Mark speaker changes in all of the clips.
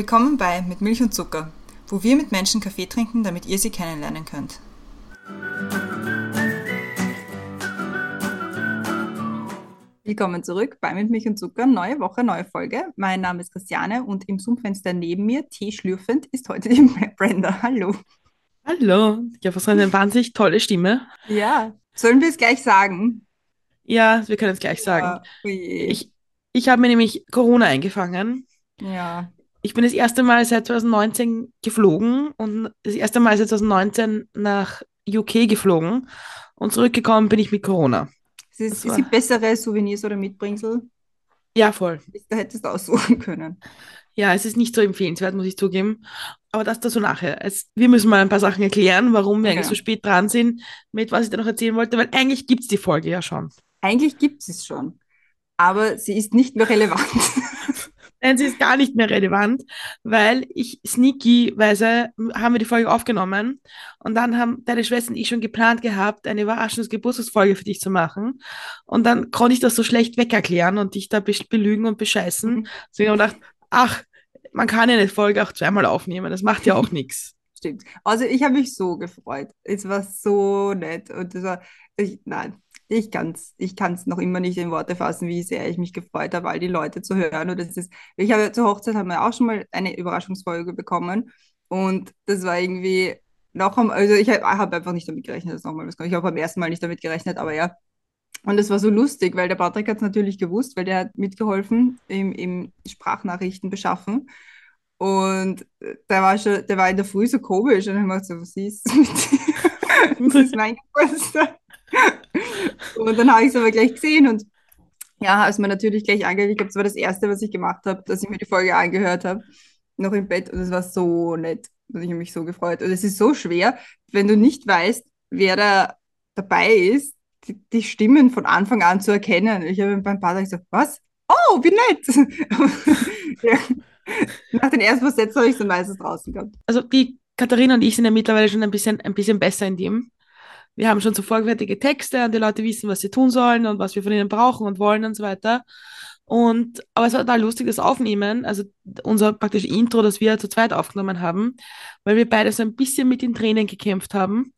Speaker 1: Willkommen bei Mit Milch und Zucker, wo wir mit Menschen Kaffee trinken, damit ihr sie kennenlernen könnt. Willkommen zurück bei Mit Milch und Zucker, neue Woche, neue Folge. Mein Name ist Christiane und im Zoom-Fenster neben mir, teeschlürfend, ist heute die Brenda. Hallo.
Speaker 2: Hallo. Ja, was eine wahnsinnig tolle Stimme.
Speaker 1: Ja. Sollen wir es gleich sagen?
Speaker 2: Ja, wir können es gleich sagen. Ja, ich ich habe mir nämlich Corona eingefangen.
Speaker 1: Ja
Speaker 2: ich bin das erste Mal seit 2019 geflogen und das erste Mal seit 2019 nach UK geflogen und zurückgekommen bin ich mit Corona.
Speaker 1: Es ist, es gibt bessere Souvenirs oder Mitbringsel.
Speaker 2: Ja, voll.
Speaker 1: Da hättest du aussuchen können.
Speaker 2: Ja, es ist nicht so empfehlenswert, muss ich zugeben. Aber das dazu nachher. Es, wir müssen mal ein paar Sachen erklären, warum wir ja. eigentlich so spät dran sind, mit was ich da noch erzählen wollte, weil eigentlich gibt es die Folge ja schon.
Speaker 1: Eigentlich gibt es es schon. Aber sie ist nicht mehr relevant.
Speaker 2: Nein, sie ist gar nicht mehr relevant, weil ich sneaky-weise haben wir die Folge aufgenommen und dann haben deine Schwester und ich schon geplant gehabt, eine Überraschungsgeburtstagsfolge für dich zu machen. Und dann konnte ich das so schlecht wegerklären und dich da belügen und bescheißen. Mhm. Deswegen habe ich gedacht, ach, man kann ja eine Folge auch zweimal aufnehmen, das macht ja auch nichts.
Speaker 1: Stimmt. Also ich habe mich so gefreut. Es war so nett und das war, ich, nein, ich kann es ich kann's noch immer nicht in Worte fassen, wie sehr ich mich gefreut habe, all die Leute zu hören. Und das ist, ich habe zur Hochzeit haben wir auch schon mal eine Überraschungsfolge bekommen. Und das war irgendwie noch am, also ich habe hab einfach nicht damit gerechnet, dass nochmal was kommt. Ich habe beim ersten Mal nicht damit gerechnet, aber ja. Und es war so lustig, weil der Patrick hat es natürlich gewusst, weil der hat mitgeholfen im, im Sprachnachrichten beschaffen. Und der war schon, der war in der Früh so komisch und ich habe so, was ist mit dir? das ist mein Geburtstag. Und dann habe ich es aber gleich gesehen und ja, es mir natürlich gleich angehört. Ich glaube, das war das Erste, was ich gemacht habe, dass ich mir die Folge angehört habe, noch im Bett. Und es war so nett. Und ich habe mich so gefreut. Und es ist so schwer, wenn du nicht weißt, wer da dabei ist, die, die Stimmen von Anfang an zu erkennen. Ich habe beim Paar gesagt, was? Oh, wie nett! Nach den ersten Sätzen habe ich es dann meistens draußen gehabt.
Speaker 2: Also die Katharina und ich sind ja mittlerweile schon ein bisschen, ein bisschen besser in dem wir haben schon so vorgefertigte Texte und die Leute wissen, was sie tun sollen und was wir von ihnen brauchen und wollen und so weiter. Und, aber es war total lustig, das Aufnehmen, also unser praktisch Intro, das wir zu zweit aufgenommen haben, weil wir beide so ein bisschen mit den Tränen gekämpft haben.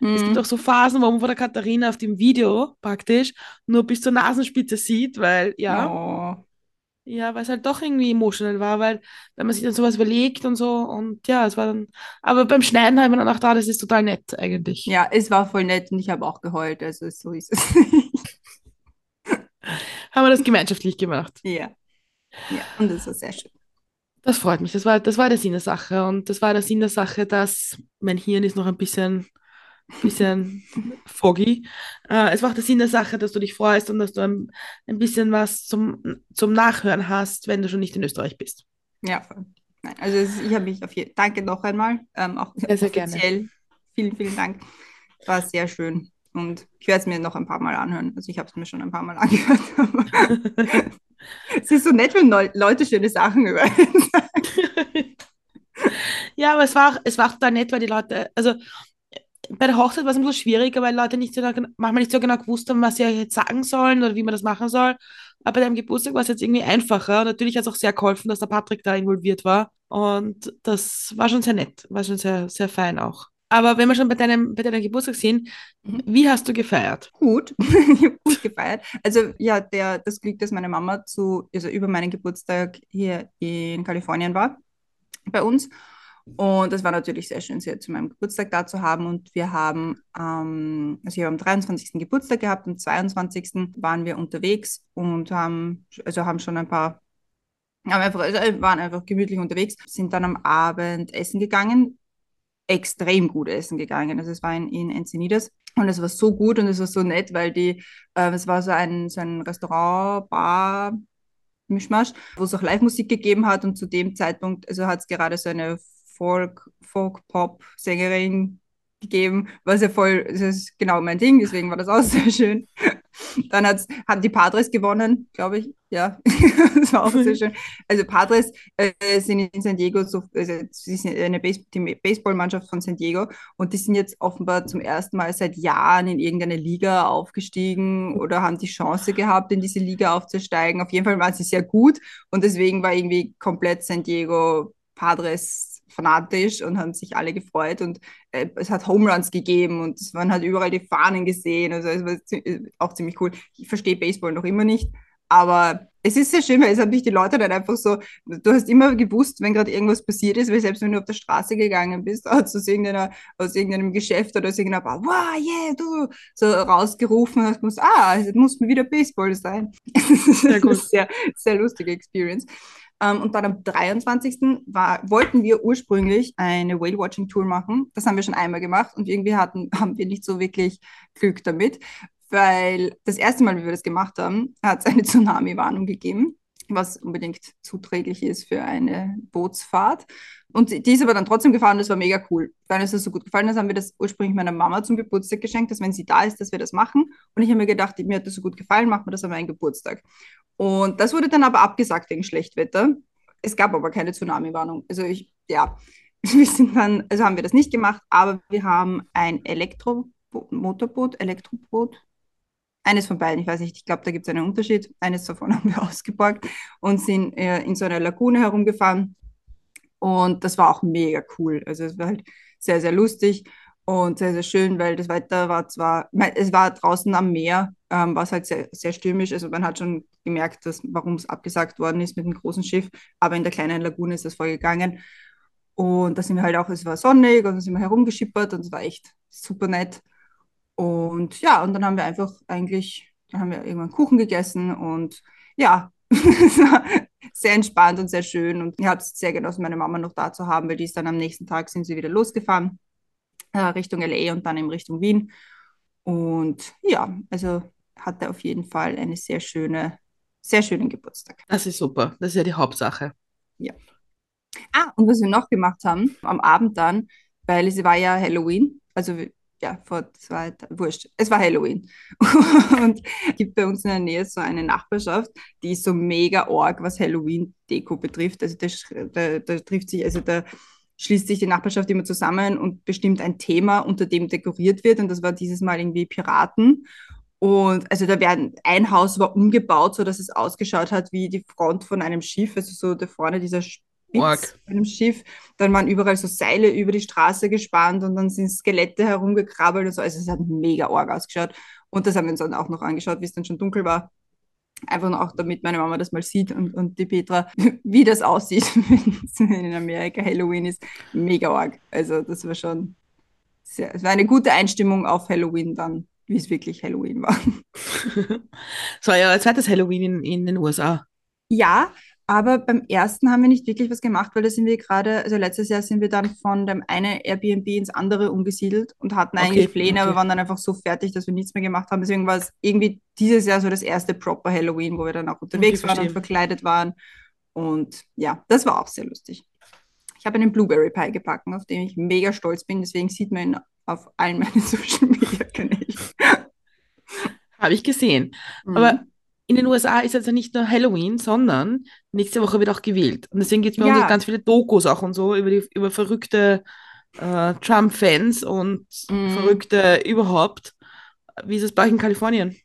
Speaker 2: Mhm. Es gibt mhm. auch so Phasen, wo man von der Katharina auf dem Video praktisch nur bis zur Nasenspitze sieht, weil, ja,
Speaker 1: oh.
Speaker 2: Ja, weil es halt doch irgendwie emotional war, weil wenn man sich dann sowas überlegt und so und ja, es war dann, aber beim Schneiden haben wir dann auch da, das ist total nett eigentlich.
Speaker 1: Ja, es war voll nett und ich habe auch geheult, also so ist es
Speaker 2: haben wir das gemeinschaftlich gemacht.
Speaker 1: Ja. Ja, und das war sehr schön.
Speaker 2: Das freut mich, das war, das war der Sinn der Sache und das war der Sinn der Sache, dass mein Hirn ist noch ein bisschen bisschen foggy. Äh, es macht der Sinn der Sache, dass du dich freust und dass du ein, ein bisschen was zum, zum Nachhören hast, wenn du schon nicht in Österreich bist.
Speaker 1: Ja, Nein, also ich habe mich auf jeden Danke noch einmal. Ähm, auch sehr, sehr offiziell. Gerne. Vielen, vielen Dank. War sehr schön. Und ich werde es mir noch ein paar Mal anhören. Also ich habe es mir schon ein paar Mal angehört. es ist so nett, wenn Leute schöne Sachen über sagen.
Speaker 2: ja, aber es war, auch, es war auch da nett, weil die Leute, also bei der Hochzeit war es ein bisschen schwieriger, weil Leute nicht so, manchmal nicht so genau gewusst haben, was sie jetzt sagen sollen oder wie man das machen soll. Aber bei deinem Geburtstag war es jetzt irgendwie einfacher. Und natürlich hat es auch sehr geholfen, dass der Patrick da involviert war. Und das war schon sehr nett, war schon sehr, sehr fein auch. Aber wenn wir schon bei deinem, bei deinem Geburtstag sind, mhm. wie hast du gefeiert?
Speaker 1: Gut, ich habe gut gefeiert. Also ja, der, das Glück, dass meine Mama zu, also über meinen Geburtstag hier in Kalifornien war, bei uns. Und das war natürlich sehr schön, sie zu meinem Geburtstag da zu haben. Und wir haben, ähm, also ich habe am 23. Geburtstag gehabt, am 22. waren wir unterwegs und haben, also haben schon ein paar, haben einfach, also waren einfach gemütlich unterwegs, sind dann am Abend essen gegangen, extrem gut essen gegangen. Also es war in, in Encinitas. Und es war so gut und es war so nett, weil die, äh, es war so ein, so ein Restaurant, Bar, Mischmasch, wo es auch Live-Musik gegeben hat und zu dem Zeitpunkt, also hat es gerade so eine Folk, Folk-Pop-Sängerin gegeben, was ja voll, das ist genau mein Ding, deswegen war das auch sehr schön. Dann hat's, haben die Padres gewonnen, glaube ich. Ja, das war auch sehr schön. Also Padres äh, sind in San Diego, so, also sie sind eine Base Baseballmannschaft von San Diego und die sind jetzt offenbar zum ersten Mal seit Jahren in irgendeine Liga aufgestiegen oder haben die Chance gehabt, in diese Liga aufzusteigen. Auf jeden Fall waren sie sehr gut und deswegen war irgendwie komplett San Diego Padres fanatisch und haben sich alle gefreut und äh, es hat Home Runs gegeben und man hat überall die Fahnen gesehen. Also es war auch ziemlich cool. Ich verstehe Baseball noch immer nicht, aber es ist sehr schön, weil es haben dich die Leute dann einfach so, du hast immer gewusst, wenn gerade irgendwas passiert ist, weil selbst wenn du auf der Straße gegangen bist, aus, irgendeiner, aus irgendeinem Geschäft oder aus irgendeiner Bar, wow, yeah, du, so rausgerufen und hast gewusst, ah, es muss mir wieder Baseball sein. Sehr gut. sehr, sehr lustige Experience. Ähm, und dann am 23. War, wollten wir ursprünglich eine Whale-Watching-Tour machen. Das haben wir schon einmal gemacht und irgendwie hatten, haben wir nicht so wirklich Glück damit, weil das erste Mal, wie wir das gemacht haben, hat es eine Tsunami-Warnung gegeben, was unbedingt zuträglich ist für eine Bootsfahrt. Und die ist aber dann trotzdem gefahren, das war mega cool. Weil es das so gut gefallen ist, haben wir das ursprünglich meiner Mama zum Geburtstag geschenkt, dass wenn sie da ist, dass wir das machen. Und ich habe mir gedacht, mir hat das so gut gefallen, machen wir das an meinen Geburtstag. Und das wurde dann aber abgesagt wegen Schlechtwetter. Es gab aber keine Tsunami-Warnung. Also ich, ja, wir sind dann, also haben wir das nicht gemacht, aber wir haben ein Elektromotorboot, Elektroboot, eines von beiden, ich weiß nicht, ich glaube, da gibt es einen Unterschied. Eines davon haben wir ausgeborgt und sind äh, in so einer Lagune herumgefahren. Und das war auch mega cool. Also es war halt sehr, sehr lustig und sehr, sehr schön, weil das Wetter war zwar, es war draußen am Meer, ähm, war es halt sehr, sehr stürmisch. Also man hat schon gemerkt, warum es abgesagt worden ist mit dem großen Schiff. Aber in der kleinen Lagune ist das voll gegangen. Und da sind wir halt auch, es war sonnig und da sind wir herumgeschippert und es war echt super nett. Und ja, und dann haben wir einfach eigentlich, dann haben wir irgendwann Kuchen gegessen und ja, sehr entspannt und sehr schön. Und ich habe es sehr genossen, meine Mama noch da zu haben, weil die ist dann am nächsten Tag sind sie wieder losgefahren äh, Richtung LA und dann in Richtung Wien. Und ja, also hatte auf jeden Fall eine sehr schöne, sehr schönen Geburtstag.
Speaker 2: Das ist super. Das ist ja die Hauptsache.
Speaker 1: Ja. Ah, und was wir noch gemacht haben, am Abend dann, weil es war ja Halloween, also ja, vor zwei Tagen, wurscht, es war Halloween. und es gibt bei uns in der Nähe so eine Nachbarschaft, die ist so mega org, was Halloween-Deko betrifft. Also da, da, da trifft sich, also da schließt sich die Nachbarschaft immer zusammen und bestimmt ein Thema, unter dem dekoriert wird. Und das war dieses Mal irgendwie Piraten. Und also da werden, ein Haus war umgebaut, so dass es ausgeschaut hat wie die Front von einem Schiff, also so da vorne dieser Spitz einem Schiff. Dann waren überall so Seile über die Straße gespannt und dann sind Skelette herumgekrabbelt und so. Also es hat mega arg ausgeschaut. Und das haben wir uns dann auch noch angeschaut, wie es dann schon dunkel war. Einfach nur auch, damit meine Mama das mal sieht und, und die Petra, wie das aussieht, wenn in Amerika Halloween ist. Mega arg. Also das war schon sehr, es war eine gute Einstimmung auf Halloween dann, wie es wirklich Halloween war.
Speaker 2: Es war ja ein zweites Halloween in, in den USA.
Speaker 1: Ja, aber beim ersten haben wir nicht wirklich was gemacht, weil da sind wir gerade, also letztes Jahr sind wir dann von dem einen Airbnb ins andere umgesiedelt und hatten eigentlich okay, Pläne, okay. aber waren dann einfach so fertig, dass wir nichts mehr gemacht haben. Deswegen war es irgendwie dieses Jahr so das erste proper Halloween, wo wir dann auch unterwegs okay, waren und verkleidet waren. Und ja, das war auch sehr lustig. Ich habe einen Blueberry Pie gebacken, auf den ich mega stolz bin. Deswegen sieht man ihn auf allen meinen Social Media Kanälen.
Speaker 2: Habe ich gesehen. Mhm. Aber in den USA ist also nicht nur Halloween, sondern nächste Woche wird auch gewählt. Und deswegen gibt es bei ja. uns ganz viele Dokus auch und so über, die, über verrückte äh, Trump-Fans und mm. verrückte überhaupt. Wie ist es bei euch in Kalifornien?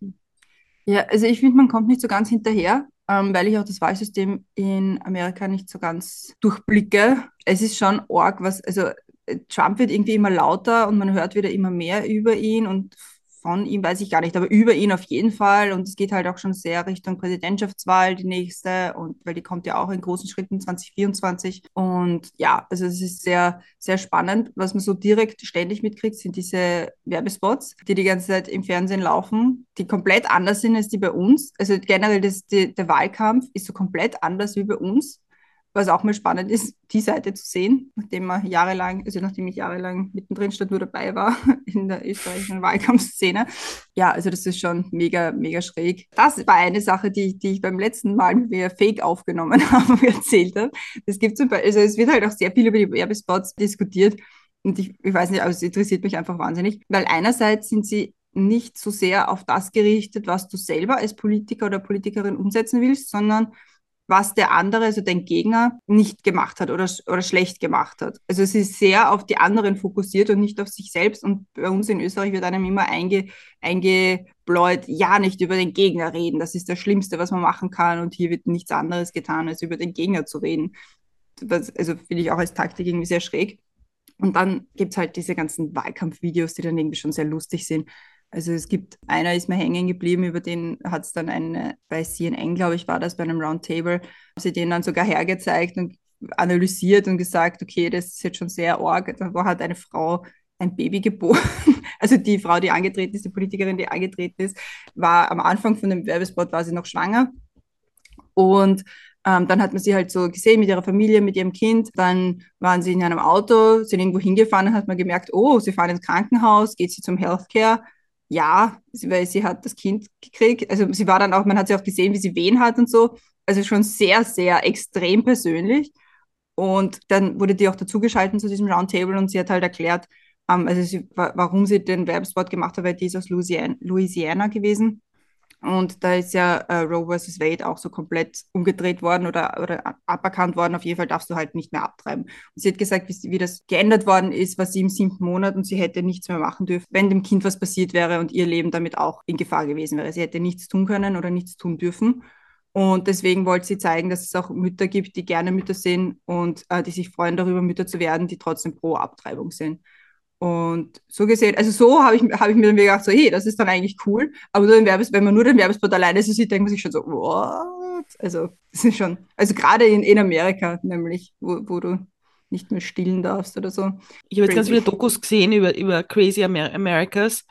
Speaker 1: Ja, also ich finde, man kommt nicht so ganz hinterher, ähm, weil ich auch das Wahlsystem in Amerika nicht so ganz durchblicke. Es ist schon arg, was, also äh, Trump wird irgendwie immer lauter und man hört wieder immer mehr über ihn und von ihm weiß ich gar nicht, aber über ihn auf jeden Fall. Und es geht halt auch schon sehr Richtung Präsidentschaftswahl, die nächste, und weil die kommt ja auch in großen Schritten 2024. Und ja, also es ist sehr, sehr spannend. Was man so direkt ständig mitkriegt, sind diese Werbespots, die die ganze Zeit im Fernsehen laufen, die komplett anders sind als die bei uns. Also generell das, die, der Wahlkampf ist so komplett anders wie bei uns was auch mal spannend ist, die Seite zu sehen, nachdem man jahrelang, also nachdem ich jahrelang mittendrin stand, nur dabei war in der österreichischen Wahlkampfszene. Ja, also das ist schon mega, mega schräg. Das war eine Sache, die, die ich beim letzten Mal, wie wir Fake aufgenommen haben, erzählt habe. Es gibt zum Beispiel, also es wird halt auch sehr viel über die Werbespots diskutiert. Und ich, ich weiß nicht, aber es interessiert mich einfach wahnsinnig, weil einerseits sind sie nicht so sehr auf das gerichtet, was du selber als Politiker oder Politikerin umsetzen willst, sondern was der andere, also dein Gegner, nicht gemacht hat oder, oder schlecht gemacht hat. Also es ist sehr auf die anderen fokussiert und nicht auf sich selbst. Und bei uns in Österreich wird einem immer einge, eingebläut, ja, nicht über den Gegner reden. Das ist das Schlimmste, was man machen kann. Und hier wird nichts anderes getan, als über den Gegner zu reden. das, also finde ich auch als Taktik irgendwie sehr schräg. Und dann gibt es halt diese ganzen Wahlkampfvideos, die dann irgendwie schon sehr lustig sind. Also es gibt, einer ist mir hängen geblieben, über den hat es dann eine, bei CNN, glaube ich, war das bei einem Roundtable, haben sie den dann sogar hergezeigt und analysiert und gesagt, okay, das ist jetzt schon sehr arg. Da hat eine Frau ein Baby geboren. Also die Frau, die angetreten ist, die Politikerin, die angetreten ist, war am Anfang von dem Werbespot war sie noch schwanger. Und ähm, dann hat man sie halt so gesehen mit ihrer Familie, mit ihrem Kind. Dann waren sie in einem Auto, sind irgendwo hingefahren und hat man gemerkt, oh, sie fahren ins Krankenhaus, geht sie zum Healthcare. Ja, weil sie hat das Kind gekriegt. Also sie war dann auch, man hat sie auch gesehen, wie sie Wehen hat und so. Also schon sehr, sehr extrem persönlich. Und dann wurde die auch dazugeschaltet zu diesem Roundtable und sie hat halt erklärt, ähm, also sie, warum sie den Werbespot gemacht hat, weil die ist aus Louisiana, Louisiana gewesen. Und da ist ja äh, Roe vs. Wade auch so komplett umgedreht worden oder, oder aberkannt worden. Auf jeden Fall darfst du halt nicht mehr abtreiben. Und sie hat gesagt, wie, wie das geändert worden ist, war sie im siebten Monat und sie hätte nichts mehr machen dürfen, wenn dem Kind was passiert wäre und ihr Leben damit auch in Gefahr gewesen wäre. Sie hätte nichts tun können oder nichts tun dürfen. Und deswegen wollte sie zeigen, dass es auch Mütter gibt, die gerne Mütter sind und äh, die sich freuen darüber, Mütter zu werden, die trotzdem pro Abtreibung sind. Und so gesehen, also so habe ich, hab ich mir dann gedacht, so, hey, das ist dann eigentlich cool. Aber nur Werbes, wenn man nur den Werbespot alleine so sieht, denkt man sich schon so, what? Also, das ist schon, also gerade in, in Amerika nämlich, wo, wo du nicht mehr stillen darfst oder so.
Speaker 2: Ich habe jetzt ganz viele Dokus gesehen über, über Crazy Amer Americas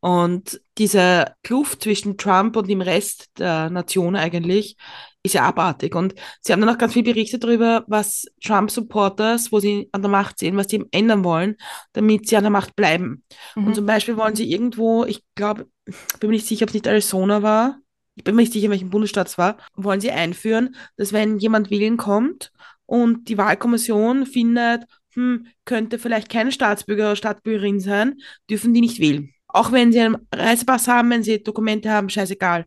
Speaker 2: und diese Kluft zwischen Trump und dem Rest der Nation eigentlich ist ja abartig. Und sie haben dann auch ganz viel berichtet darüber, was Trump-Supporters, wo sie an der Macht sehen, was sie ändern wollen, damit sie an der Macht bleiben. Mhm. Und zum Beispiel wollen sie irgendwo, ich glaube, bin mir nicht sicher, ob es nicht Arizona war, ich bin mir nicht sicher, in welchem Bundesstaat es war, wollen sie einführen, dass wenn jemand wählen kommt und die Wahlkommission findet, hm, könnte vielleicht kein Staatsbürger oder Staatsbürgerin sein, dürfen die nicht wählen. Auch wenn sie einen Reisepass haben, wenn sie Dokumente haben, scheißegal.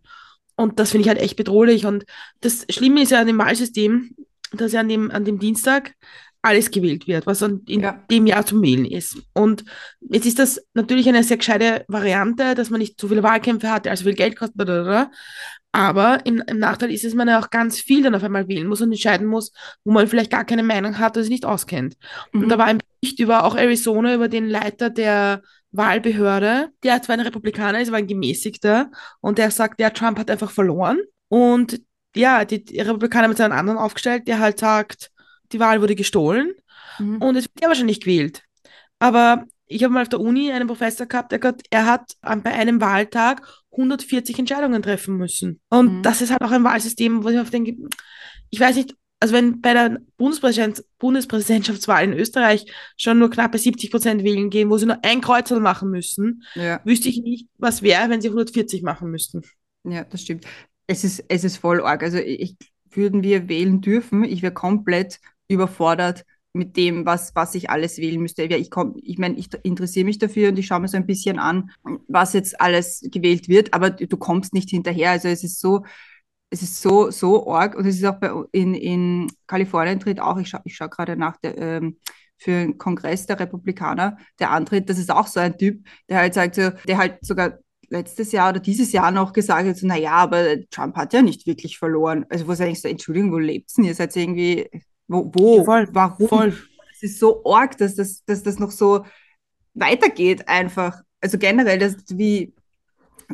Speaker 2: Und das finde ich halt echt bedrohlich. Und das Schlimme ist ja an dem Wahlsystem, dass ja an dem, an dem Dienstag alles gewählt wird, was in ja. dem Jahr zum Wählen ist. Und jetzt ist das natürlich eine sehr gescheite Variante, dass man nicht so viele Wahlkämpfe hat, also viel Geld kostet, aber im, im Nachteil ist es, man ja auch ganz viel dann auf einmal wählen muss und entscheiden muss, wo man vielleicht gar keine Meinung hat oder sich nicht auskennt. Mhm. Und da war ein Bericht über auch Arizona, über den Leiter der Wahlbehörde, der zwar ein Republikaner ist, aber ein gemäßigter und der sagt, ja, Trump hat einfach verloren und ja, die, die Republikaner haben jetzt einen anderen aufgestellt, der halt sagt, die Wahl wurde gestohlen mhm. und es wird ja wahrscheinlich gewählt. Aber ich habe mal auf der Uni einen Professor gehabt, der gesagt, er hat bei einem Wahltag 140 Entscheidungen treffen müssen. Und mhm. das ist halt auch ein Wahlsystem, wo ich auf denke, ich weiß nicht, also wenn bei der Bundespräsident Bundespräsidentschaftswahl in Österreich schon nur knappe 70 Prozent wählen gehen, wo sie nur ein Kreuzel machen müssen, ja. wüsste ich nicht, was wäre, wenn sie 140 machen müssten.
Speaker 1: Ja, das stimmt. Es ist, es ist voll arg. Also ich, würden wir wählen dürfen, ich wäre komplett überfordert mit dem, was, was ich alles wählen müsste. Ich komm, ich meine, ich interessiere mich dafür und ich schaue mir so ein bisschen an, was jetzt alles gewählt wird, aber du kommst nicht hinterher. Also es ist so, es ist so, so arg und es ist auch bei, in, in Kalifornien tritt auch, ich schaue ich schau gerade nach, der, ähm, für einen Kongress der Republikaner, der antritt, das ist auch so ein Typ, der halt sagt so, der halt sogar letztes Jahr oder dieses Jahr noch gesagt hat, so, naja, aber Trump hat ja nicht wirklich verloren. Also wo ich so, Entschuldigung, wo lebt's denn? Ihr seid irgendwie, wo, wo, voll, warum? Voll. Es ist so arg, dass das, dass das noch so weitergeht einfach. Also generell, dass, wie,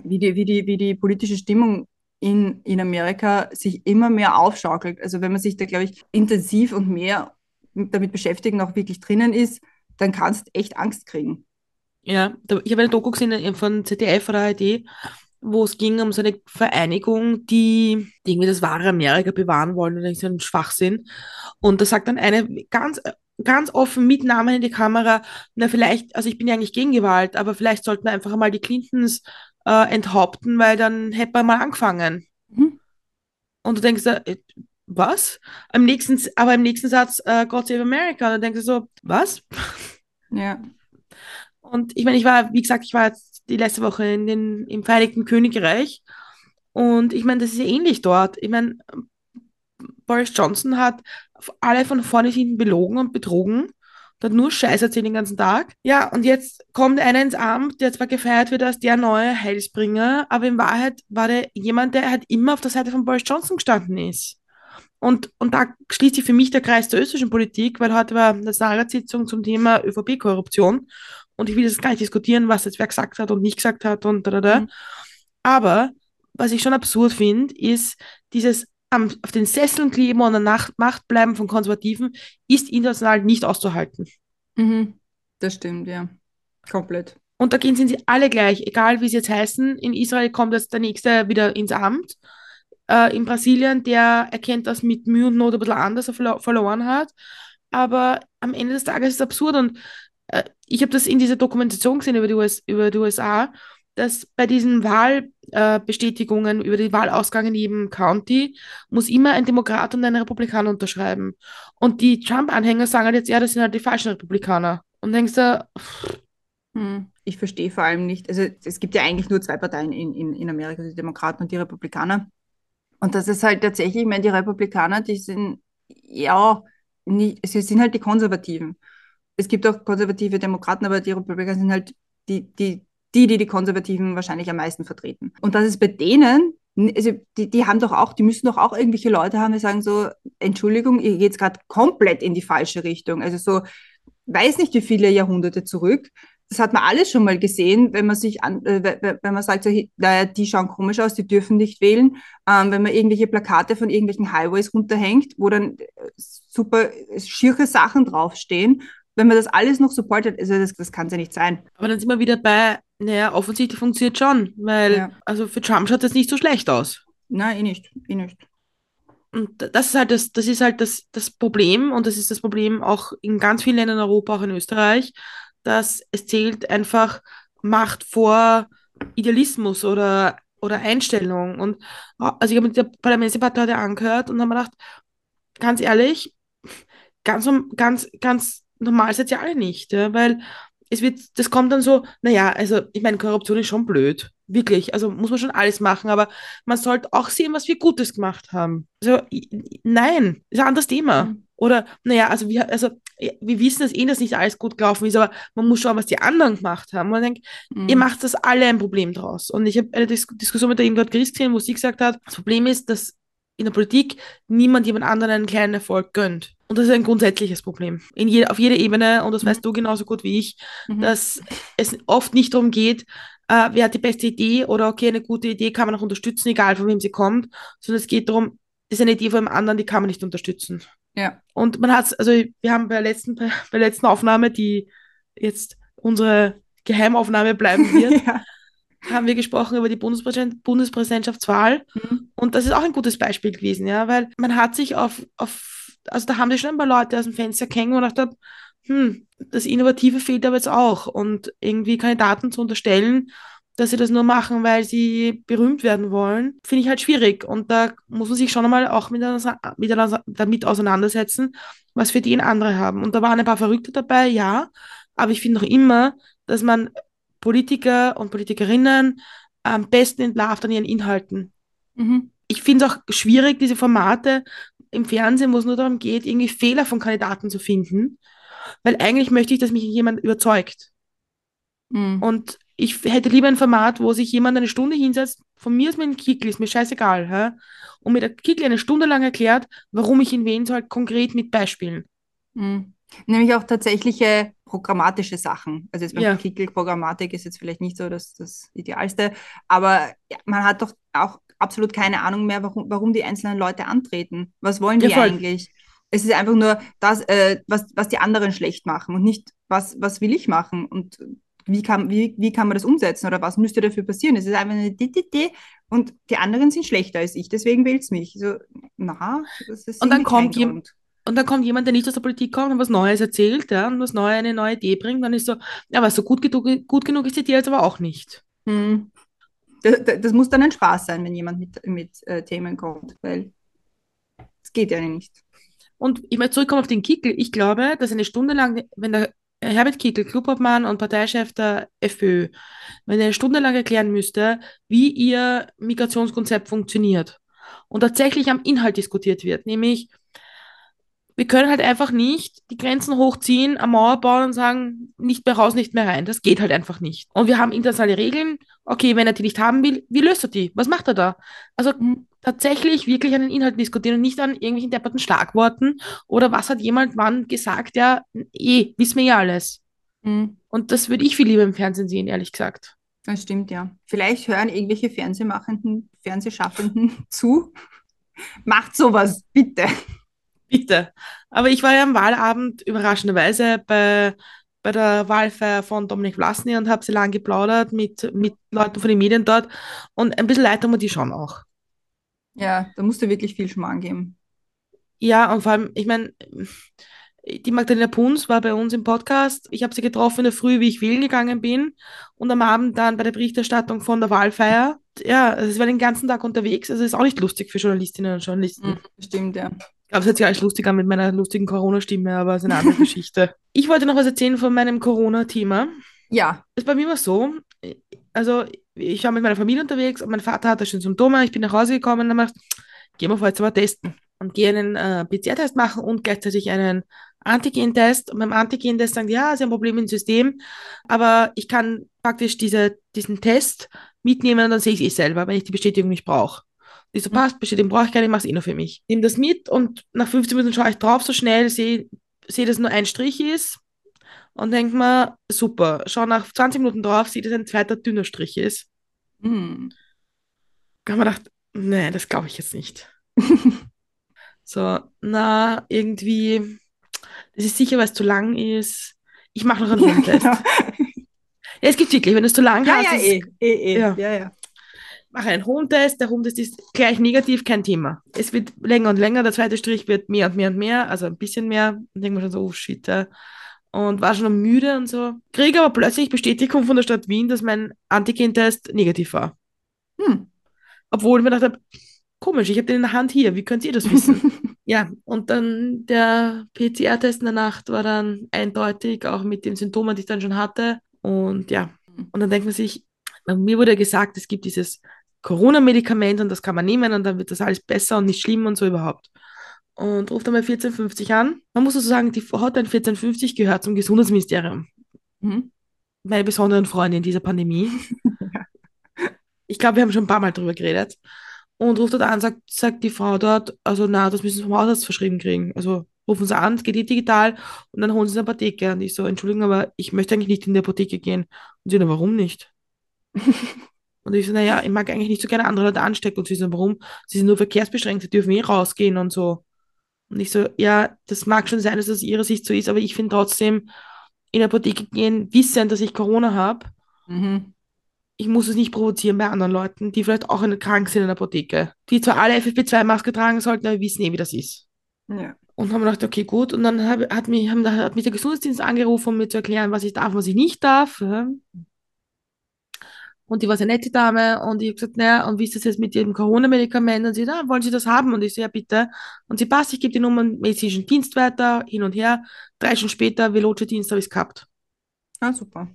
Speaker 1: wie, die, wie, die, wie die politische Stimmung in, in Amerika sich immer mehr aufschaukelt. Also wenn man sich da, glaube ich, intensiv und mehr damit beschäftigt und auch wirklich drinnen ist, dann kannst du echt Angst kriegen.
Speaker 2: Ja, ich habe eine Doku gesehen von ZDF oder ARD, wo es ging um so eine Vereinigung, die, die irgendwie das wahre Amerika bewahren wollen oder so einen Schwachsinn. Und da sagt dann eine ganz, ganz offen mit Namen in die Kamera, na vielleicht, also ich bin ja eigentlich gegen Gewalt, aber vielleicht sollten wir einfach mal die Clintons äh, enthaupten, weil dann hätte man mal angefangen. Mhm. Und du denkst, äh, was? Am nächsten, aber im nächsten Satz, äh, God Save America, und dann denkst du so, was?
Speaker 1: Ja.
Speaker 2: Und ich meine, ich war, wie gesagt, ich war jetzt die letzte Woche in den, im Vereinigten Königreich. Und ich meine, das ist ja ähnlich dort. Ich meine, Boris Johnson hat alle von vorne hinten belogen und betrogen. Hat nur Scheiß erzählt den ganzen Tag. Ja, und jetzt kommt einer ins Amt, der zwar gefeiert wird als der neue Heilsbringer, aber in Wahrheit war der jemand, der halt immer auf der Seite von Boris Johnson gestanden ist. Und, und da schließt sich für mich der Kreis der österreichischen Politik, weil heute war eine Sagersitzung zum Thema ÖVP-Korruption. Und ich will jetzt gar nicht diskutieren, was jetzt wer gesagt hat und nicht gesagt hat und da, da, da. Mhm. Aber was ich schon absurd finde, ist dieses am, auf den Sesseln kleben und an der Macht bleiben von Konservativen ist international nicht auszuhalten.
Speaker 1: Mhm. Das stimmt, ja. Komplett.
Speaker 2: Und da gehen sind sie alle gleich, egal wie sie jetzt heißen. In Israel kommt jetzt der nächste wieder ins Amt. Äh, in Brasilien, der erkennt das mit Mühe und Not ein bisschen anders, er verlo verloren hat. Aber am Ende des Tages ist es absurd. Und äh, ich habe das in dieser Dokumentation gesehen über die, US über die USA, dass bei diesen Wahlbestätigungen äh, über den Wahlausgang in jedem County muss immer ein Demokrat und ein Republikaner unterschreiben. Und die Trump-Anhänger sagen halt jetzt, ja, das sind halt die falschen Republikaner. Und denkst du,
Speaker 1: hm. Ich verstehe vor allem nicht, also es gibt ja eigentlich nur zwei Parteien in, in, in Amerika, die Demokraten und die Republikaner. Und das ist halt tatsächlich, ich meine, die Republikaner, die sind ja, nie, sie sind halt die Konservativen. Es gibt auch konservative Demokraten, aber die Republikaner sind halt die, die, die, die die Konservativen wahrscheinlich am meisten vertreten. Und das ist bei denen, also die, die haben doch auch, die müssen doch auch irgendwelche Leute haben, die sagen so, Entschuldigung, ihr geht gerade komplett in die falsche Richtung. Also so, weiß nicht wie viele Jahrhunderte zurück, das hat man alles schon mal gesehen, wenn man sich an, äh, wenn man sagt, so, naja, die schauen komisch aus, die dürfen nicht wählen, ähm, wenn man irgendwelche Plakate von irgendwelchen Highways runterhängt, wo dann äh, super schiere Sachen draufstehen. Wenn man das alles noch supportet, also das, das kann es ja nicht sein.
Speaker 2: Aber dann sind wir wieder bei, naja, offensichtlich funktioniert schon, weil, ja. also für Trump schaut das nicht so schlecht aus.
Speaker 1: Nein, eh nicht, eh nicht.
Speaker 2: Und das ist halt das, das ist halt das, das Problem und das ist das Problem auch in ganz vielen Ländern in Europa, auch in Österreich, dass es zählt einfach Macht vor Idealismus oder, oder Einstellung. Und also ich habe mit der Parlamentsdebatte heute angehört und habe mir gedacht, ganz ehrlich, ganz, ganz, ganz normal seid ihr alle nicht, ja? weil es wird, das kommt dann so, naja, also ich meine, Korruption ist schon blöd. Wirklich. Also muss man schon alles machen, aber man sollte auch sehen, was wir Gutes gemacht haben. Also nein, ist ein anderes Thema. Mhm. Oder, naja, also wir, also wir wissen, dass eh das nicht alles gut gelaufen ist, aber man muss schauen, was die anderen gemacht haben. Man denkt, mhm. ihr macht das alle ein Problem draus. Und ich habe eine Dis Diskussion mit der Ingrid Christ gesehen, wo sie gesagt hat, das Problem ist, dass in der Politik niemand jemand anderen einen kleinen Erfolg gönnt. Und das ist ein grundsätzliches Problem. In je, auf jeder Ebene, und das mhm. weißt du genauso gut wie ich, mhm. dass es oft nicht darum geht, äh, wer hat die beste Idee oder okay, eine gute Idee kann man auch unterstützen, egal von wem sie kommt, sondern es geht darum, das ist eine Idee von einem anderen, die kann man nicht unterstützen.
Speaker 1: Ja.
Speaker 2: Und man hat also wir haben bei der letzten, bei der letzten Aufnahme, die jetzt unsere Geheimaufnahme bleiben wird, ja. Haben wir gesprochen über die Bundespräsident Bundespräsidentschaftswahl. Mhm. Und das ist auch ein gutes Beispiel gewesen, ja, weil man hat sich auf, auf also da haben sich schon ein paar Leute aus dem Fenster gehängt und gedacht, hm, das Innovative fehlt aber jetzt auch. Und irgendwie Kandidaten zu unterstellen, dass sie das nur machen, weil sie berühmt werden wollen, finde ich halt schwierig. Und da muss man sich schon einmal auch mit, mit, damit auseinandersetzen, was für den andere haben. Und da waren ein paar Verrückte dabei, ja, aber ich finde noch immer, dass man Politiker und Politikerinnen am besten entlarvt an ihren Inhalten. Mhm. Ich finde es auch schwierig, diese Formate im Fernsehen, wo es nur darum geht, irgendwie Fehler von Kandidaten zu finden, weil eigentlich möchte ich, dass mich jemand überzeugt. Mhm. Und ich hätte lieber ein Format, wo sich jemand eine Stunde hinsetzt, von mir ist mir ein Kickel, ist mir scheißegal, hä? und mir der Kickel eine Stunde lang erklärt, warum ich ihn wählen soll, konkret mit Beispielen.
Speaker 1: Mhm. Nämlich auch tatsächliche programmatische Sachen. Also jetzt beim ja. Kickel Programmatik ist jetzt vielleicht nicht so das, das Idealste, aber ja, man hat doch auch absolut keine Ahnung mehr, warum, warum die einzelnen Leute antreten. Was wollen die ja, eigentlich? Es ist einfach nur das, äh, was, was die anderen schlecht machen und nicht, was, was will ich machen und wie kann, wie, wie kann man das umsetzen oder was müsste dafür passieren? Es ist einfach eine DTT und die anderen sind schlechter als ich, deswegen wählt es mich. So, na,
Speaker 2: das ist und dann kommt jemand. Und dann kommt jemand, der nicht aus der Politik kommt und was Neues erzählt, ja, und was Neues, eine neue Idee bringt, dann ist so, ja, aber so gut, gut genug ist die Idee jetzt aber auch nicht. Hm
Speaker 1: das, das, muss dann ein Spaß sein, wenn jemand mit, mit äh, Themen kommt, weil es geht ja nicht.
Speaker 2: Und ich möchte zurückkommen auf den Kickel. Ich glaube, dass eine Stunde lang, wenn der Herbert Kickel, Clubobmann und Parteichef der FPÖ, wenn er eine Stunde lang erklären müsste, wie ihr Migrationskonzept funktioniert und tatsächlich am Inhalt diskutiert wird, nämlich wir können halt einfach nicht die Grenzen hochziehen, eine Mauer bauen und sagen, nicht mehr raus, nicht mehr rein. Das geht halt einfach nicht. Und wir haben internationale Regeln. Okay, wenn er die nicht haben will, wie löst er die? Was macht er da? Also tatsächlich wirklich an den Inhalten diskutieren und nicht an irgendwelchen depperten Schlagworten oder was hat jemand wann gesagt, ja, eh, wissen wir ja alles.
Speaker 1: Mhm.
Speaker 2: Und das würde ich viel lieber im Fernsehen sehen, ehrlich gesagt.
Speaker 1: Das stimmt, ja. Vielleicht hören irgendwelche Fernsehmachenden, Fernsehschaffenden zu. Macht sowas, bitte.
Speaker 2: Bitte. Aber ich war ja am Wahlabend überraschenderweise bei, bei der Wahlfeier von Dominik Vlasny und habe sie lang geplaudert mit, mit Leuten von den Medien dort. Und ein bisschen leid haben wir die schon auch.
Speaker 1: Ja, da musst du wirklich viel Schmarrn geben.
Speaker 2: Ja, und vor allem, ich meine, die Magdalena Punz war bei uns im Podcast. Ich habe sie getroffen in der Früh, wie ich wählen gegangen bin. Und am Abend dann bei der Berichterstattung von der Wahlfeier. Ja, also sie war den ganzen Tag unterwegs. Also ist auch nicht lustig für Journalistinnen und Journalisten.
Speaker 1: Mhm. Stimmt, ja.
Speaker 2: Ich glaube, es hört sich alles lustig an mit meiner lustigen Corona-Stimme, aber es ist eine andere Geschichte. Ich wollte noch was erzählen von meinem Corona-Thema.
Speaker 1: Ja.
Speaker 2: Das bei mir war so, also ich war mit meiner Familie unterwegs und mein Vater hatte schon Symptome. Ich bin nach Hause gekommen und habe gedacht, gehen wir vor jetzt mal testen. Und gehe einen äh, PCR-Test machen und gleichzeitig einen Antigen-Test. Und beim Antigen-Test sagen die, ja, sie haben ein Problem im System, aber ich kann praktisch diese, diesen Test mitnehmen und dann sehe ich es eh selber, wenn ich die Bestätigung nicht brauche. Ich so, passt, Bestätigung brauche ich gar nicht, mach es eh nur für mich. Nehme das mit und nach 15 Minuten schaue ich drauf so schnell, sehe, sehe, dass nur ein Strich ist und denke mir, super. Schau nach 20 Minuten drauf, sehe, dass ein zweiter dünner Strich ist.
Speaker 1: Mhm.
Speaker 2: Da habe ich mir gedacht, nee, das glaube ich jetzt nicht. So, na, irgendwie, das ist sicher, weil es zu lang ist. Ich mache noch einen Hundetest.
Speaker 1: genau.
Speaker 2: Ja, es gibt wirklich, wenn du es zu lang
Speaker 1: Ja,
Speaker 2: hast,
Speaker 1: ja,
Speaker 2: ist-
Speaker 1: eh, eh, eh.
Speaker 2: Ja.
Speaker 1: Ja, ja.
Speaker 2: mache einen Hundetest. Der Hundetest ist gleich negativ, kein Thema. Es wird länger und länger, der zweite Strich wird mehr und mehr und mehr, also ein bisschen mehr. Und denke mir schon so, oh shit. ja. Und war schon müde und so. Kriege aber plötzlich Bestätigung von der Stadt Wien, dass mein Antigen-Test negativ war.
Speaker 1: Hm.
Speaker 2: Obwohl ich mir gedacht habe, komisch, ich habe den in der Hand hier, wie könnt ihr das wissen? Ja, und dann der PCR-Test in der Nacht war dann eindeutig, auch mit den Symptomen, die ich dann schon hatte. Und ja, und dann denkt man sich, mir wurde gesagt, es gibt dieses Corona-Medikament und das kann man nehmen und dann wird das alles besser und nicht schlimm und so überhaupt. Und ruft einmal 1450 an. Man muss also sagen, die Hotline 1450 gehört zum Gesundheitsministerium.
Speaker 1: Mhm.
Speaker 2: Meine besonderen Freunde in dieser Pandemie. Ich glaube, wir haben schon ein paar Mal drüber geredet. Und ruft dort an, sagt, sagt die Frau dort, also na, das müssen Sie vom Hausarzt verschrieben kriegen. Also rufen Sie an, es geht eh digital und dann holen Sie eine Apotheke. Und ich so, Entschuldigung, aber ich möchte eigentlich nicht in die Apotheke gehen. Und sie, na, warum nicht? Und ich so, naja, ich mag eigentlich nicht so gerne andere Leute anstecken. Und sie so, warum? Sie sind nur verkehrsbeschränkt, sie dürfen eh rausgehen und so. Und ich so, ja, das mag schon sein, dass das aus ihrer Sicht so ist, aber ich finde trotzdem, in die Apotheke gehen, wissen, dass ich Corona habe.
Speaker 1: Mhm.
Speaker 2: Ich muss es nicht provozieren bei anderen Leuten, die vielleicht auch in- krank sind in der Apotheke. Die zwar alle FFP2-Maske tragen sollten, aber wissen eh, wie das ist.
Speaker 1: Ja.
Speaker 2: Und haben gedacht, okay, gut. Und dann hab, hat, mich, haben, hat mich der Gesundheitsdienst angerufen, um mir zu erklären, was ich darf und was ich nicht darf. Und die war sehr nette Dame und ich habe gesagt, naja, und wie ist das jetzt mit Ihrem Corona-Medikament? Und sie, na, wollen Sie das haben? Und ich so, ja, bitte. Und sie passt, ich gebe die Nummer medizinischen Dienst weiter, hin und her. Drei Stunden später, Veloce-Dienst habe ich es gehabt.
Speaker 1: Ah, super.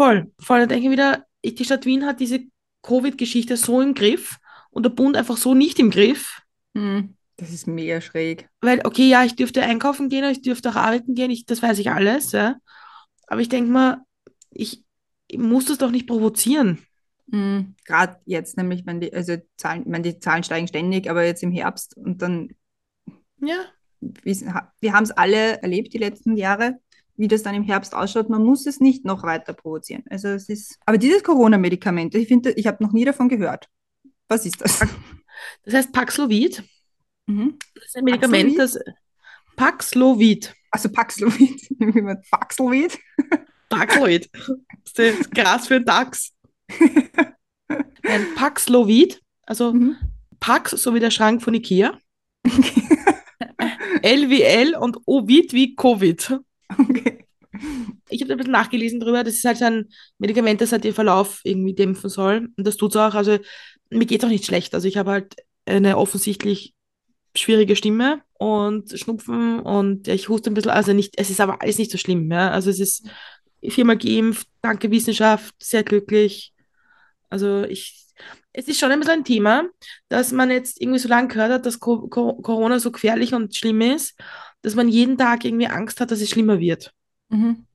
Speaker 2: Voll, voll. Dann denke ich wieder, die Stadt Wien hat diese Covid-Geschichte so im Griff und der Bund einfach so nicht im Griff.
Speaker 1: Mhm. Das ist mega schräg.
Speaker 2: Weil, okay, ja, ich dürfte einkaufen gehen, ich dürfte auch arbeiten gehen, ich, das weiß ich alles, ja. Aber ich denke mal, ich, ich muss das doch nicht provozieren.
Speaker 1: Mhm. Gerade jetzt nämlich, wenn die, also Zahlen, meine, die Zahlen steigen ständig, aber jetzt im Herbst und dann,
Speaker 2: Ja,
Speaker 1: ha- wir haben es alle erlebt die letzten Jahre, wie das dann im Herbst ausschaut. Man muss es nicht noch weiter provozieren. Also es ist, aber dieses Corona-Medikament, ich finde, ich habe noch nie davon gehört. Was ist das?
Speaker 2: das heißt Paxlovid.
Speaker 1: Mhm.
Speaker 2: Das ist ein Medikament, das Paxlovid.
Speaker 1: Also Paxlovid, Paxlovid.
Speaker 2: Paxlovid. Das ist Gras für den Dachs. Ein Paxlovid, also
Speaker 1: Mhm.
Speaker 2: Pax, so wie der Schrank von Ikea. L wie L und Ovid wie Covid.
Speaker 1: Okay.
Speaker 2: Ich habe ein bisschen nachgelesen drüber. Das ist halt so ein Medikament, das halt den Verlauf irgendwie dämpfen soll. Und das tut es auch. Also mir geht es auch nicht schlecht. Also ich habe halt eine offensichtlich schwierige Stimme und Schnupfen und ja, ich huste ein bisschen. Also nicht, es ist aber alles nicht so schlimm. Ja? Also es ist viermal geimpft, danke Wissenschaft, sehr glücklich. Also ich, es ist schon ein bisschen ein Thema, dass man jetzt irgendwie so lange gehört hat, dass Co Co Corona so gefährlich und schlimm ist, dass man jeden Tag irgendwie Angst hat, dass es schlimmer wird.
Speaker 1: Mhm.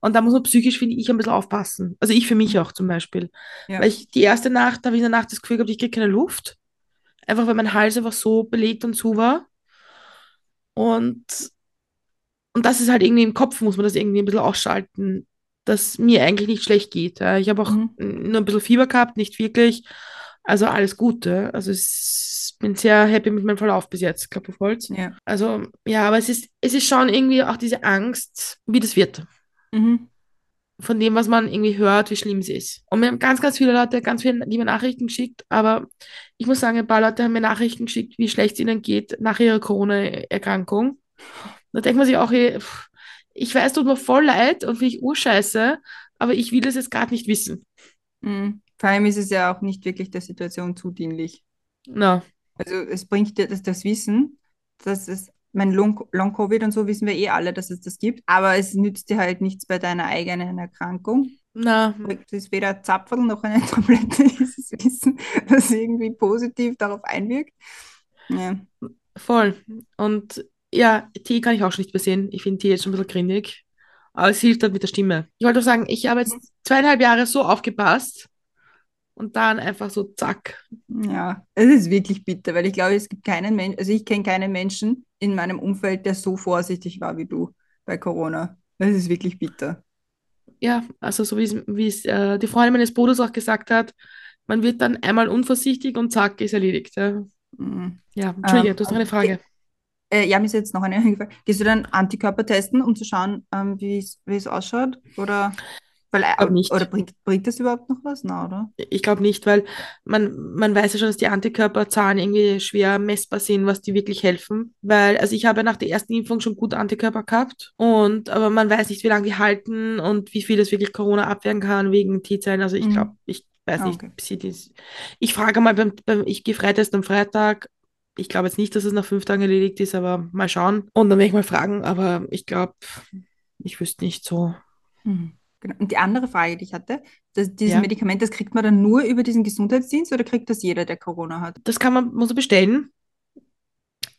Speaker 2: Und da muss man psychisch, finde ich, ein bisschen aufpassen. Also ich für mich auch zum Beispiel.
Speaker 1: Ja.
Speaker 2: Weil ich die erste Nacht, da habe ich in der Nacht das Gefühl gehabt, ich kriege keine Luft. Einfach weil mein Hals einfach so belegt und zu war. Und, und das ist halt irgendwie im Kopf, muss man das irgendwie ein bisschen ausschalten, dass mir eigentlich nicht schlecht geht. Ich habe auch
Speaker 1: Mhm.
Speaker 2: nur ein bisschen Fieber gehabt, nicht wirklich. Also alles Gute. Also ich bin sehr happy mit meinem Verlauf bis jetzt, Klopf auf Holz.
Speaker 1: Ja.
Speaker 2: Also ja, aber es ist, es ist schon irgendwie auch diese Angst, wie das wird
Speaker 1: Mhm.
Speaker 2: von dem, was man irgendwie hört, wie schlimm es ist. Und mir haben ganz, ganz viele Leute ganz viele liebe Nachrichten geschickt, aber ich muss sagen, ein paar Leute haben mir Nachrichten geschickt, wie schlecht es ihnen geht nach ihrer Corona-Erkrankung. Da denkt man sich auch, eh, ich weiß, tut mir voll leid und finde ich urscheiße, aber ich will das jetzt gerade nicht wissen.
Speaker 1: Mhm. Vor allem ist es ja auch nicht wirklich der Situation zudienlich.
Speaker 2: Na,
Speaker 1: Also es bringt dir das, das Wissen, dass es, mein Long- Long-Covid und so wissen wir eh alle, dass es das gibt, aber es nützt dir halt nichts bei deiner eigenen Erkrankung.
Speaker 2: na,
Speaker 1: Es ist weder ein Zapferl noch eine Tablette, dieses Wissen, das irgendwie positiv darauf einwirkt. Ja.
Speaker 2: voll. Und ja, Tee kann ich auch schon nicht mehr sehen. Ich finde Tee jetzt schon ein bisschen grindig. Aber es hilft halt mit der Stimme. Ich wollte auch sagen, ich habe jetzt zweieinhalb Jahre so aufgepasst und dann einfach so zack.
Speaker 1: Ja, es ist wirklich bitter, weil ich glaube, es gibt keinen Menschen, also ich kenne keinen Menschen in meinem Umfeld, der so vorsichtig war wie du bei Corona. Das ist wirklich bitter.
Speaker 2: Ja, also so wie es, es äh, die Freundin meines Bruders auch gesagt hat, man wird dann einmal unvorsichtig und zack, ist erledigt. Ja,
Speaker 1: Mhm.
Speaker 2: ja Entschuldige,
Speaker 1: Ähm,
Speaker 2: du hast noch eine Frage.
Speaker 1: Äh, ja, mir ist jetzt noch eine eingefallen. Gehst du dann Antikörper testen, um zu schauen, ähm, wie es wie es ausschaut? Oder, weil, äh,
Speaker 2: glaub nicht.
Speaker 1: oder bringt, bringt das überhaupt noch was? Na, oder?
Speaker 2: Ich glaube nicht, weil man, man weiß ja schon, dass die Antikörperzahlen irgendwie schwer messbar sind, was die wirklich helfen. Weil, also ich habe nach der ersten Impfung schon gut Antikörper gehabt und aber man weiß nicht, wie lange die halten und wie viel das wirklich Corona abwehren kann wegen T-Zellen. Also ich
Speaker 1: Mhm.
Speaker 2: glaube, ich weiß
Speaker 1: Ah,
Speaker 2: nicht,
Speaker 1: okay.
Speaker 2: dies. Ich frage mal beim, beim ich gehe Freitest am Freitag. Ich glaube jetzt nicht, dass es nach fünf Tagen erledigt ist, aber mal schauen. Und dann werde ich mal fragen, aber ich glaube, ich wüsste nicht so.
Speaker 1: Mhm. Genau. Und die andere Frage, die ich hatte, das, dieses
Speaker 2: Ja.
Speaker 1: Medikament, das kriegt man dann nur über diesen Gesundheitsdienst oder kriegt das jeder, der Corona hat?
Speaker 2: Das kann man, muss man bestellen.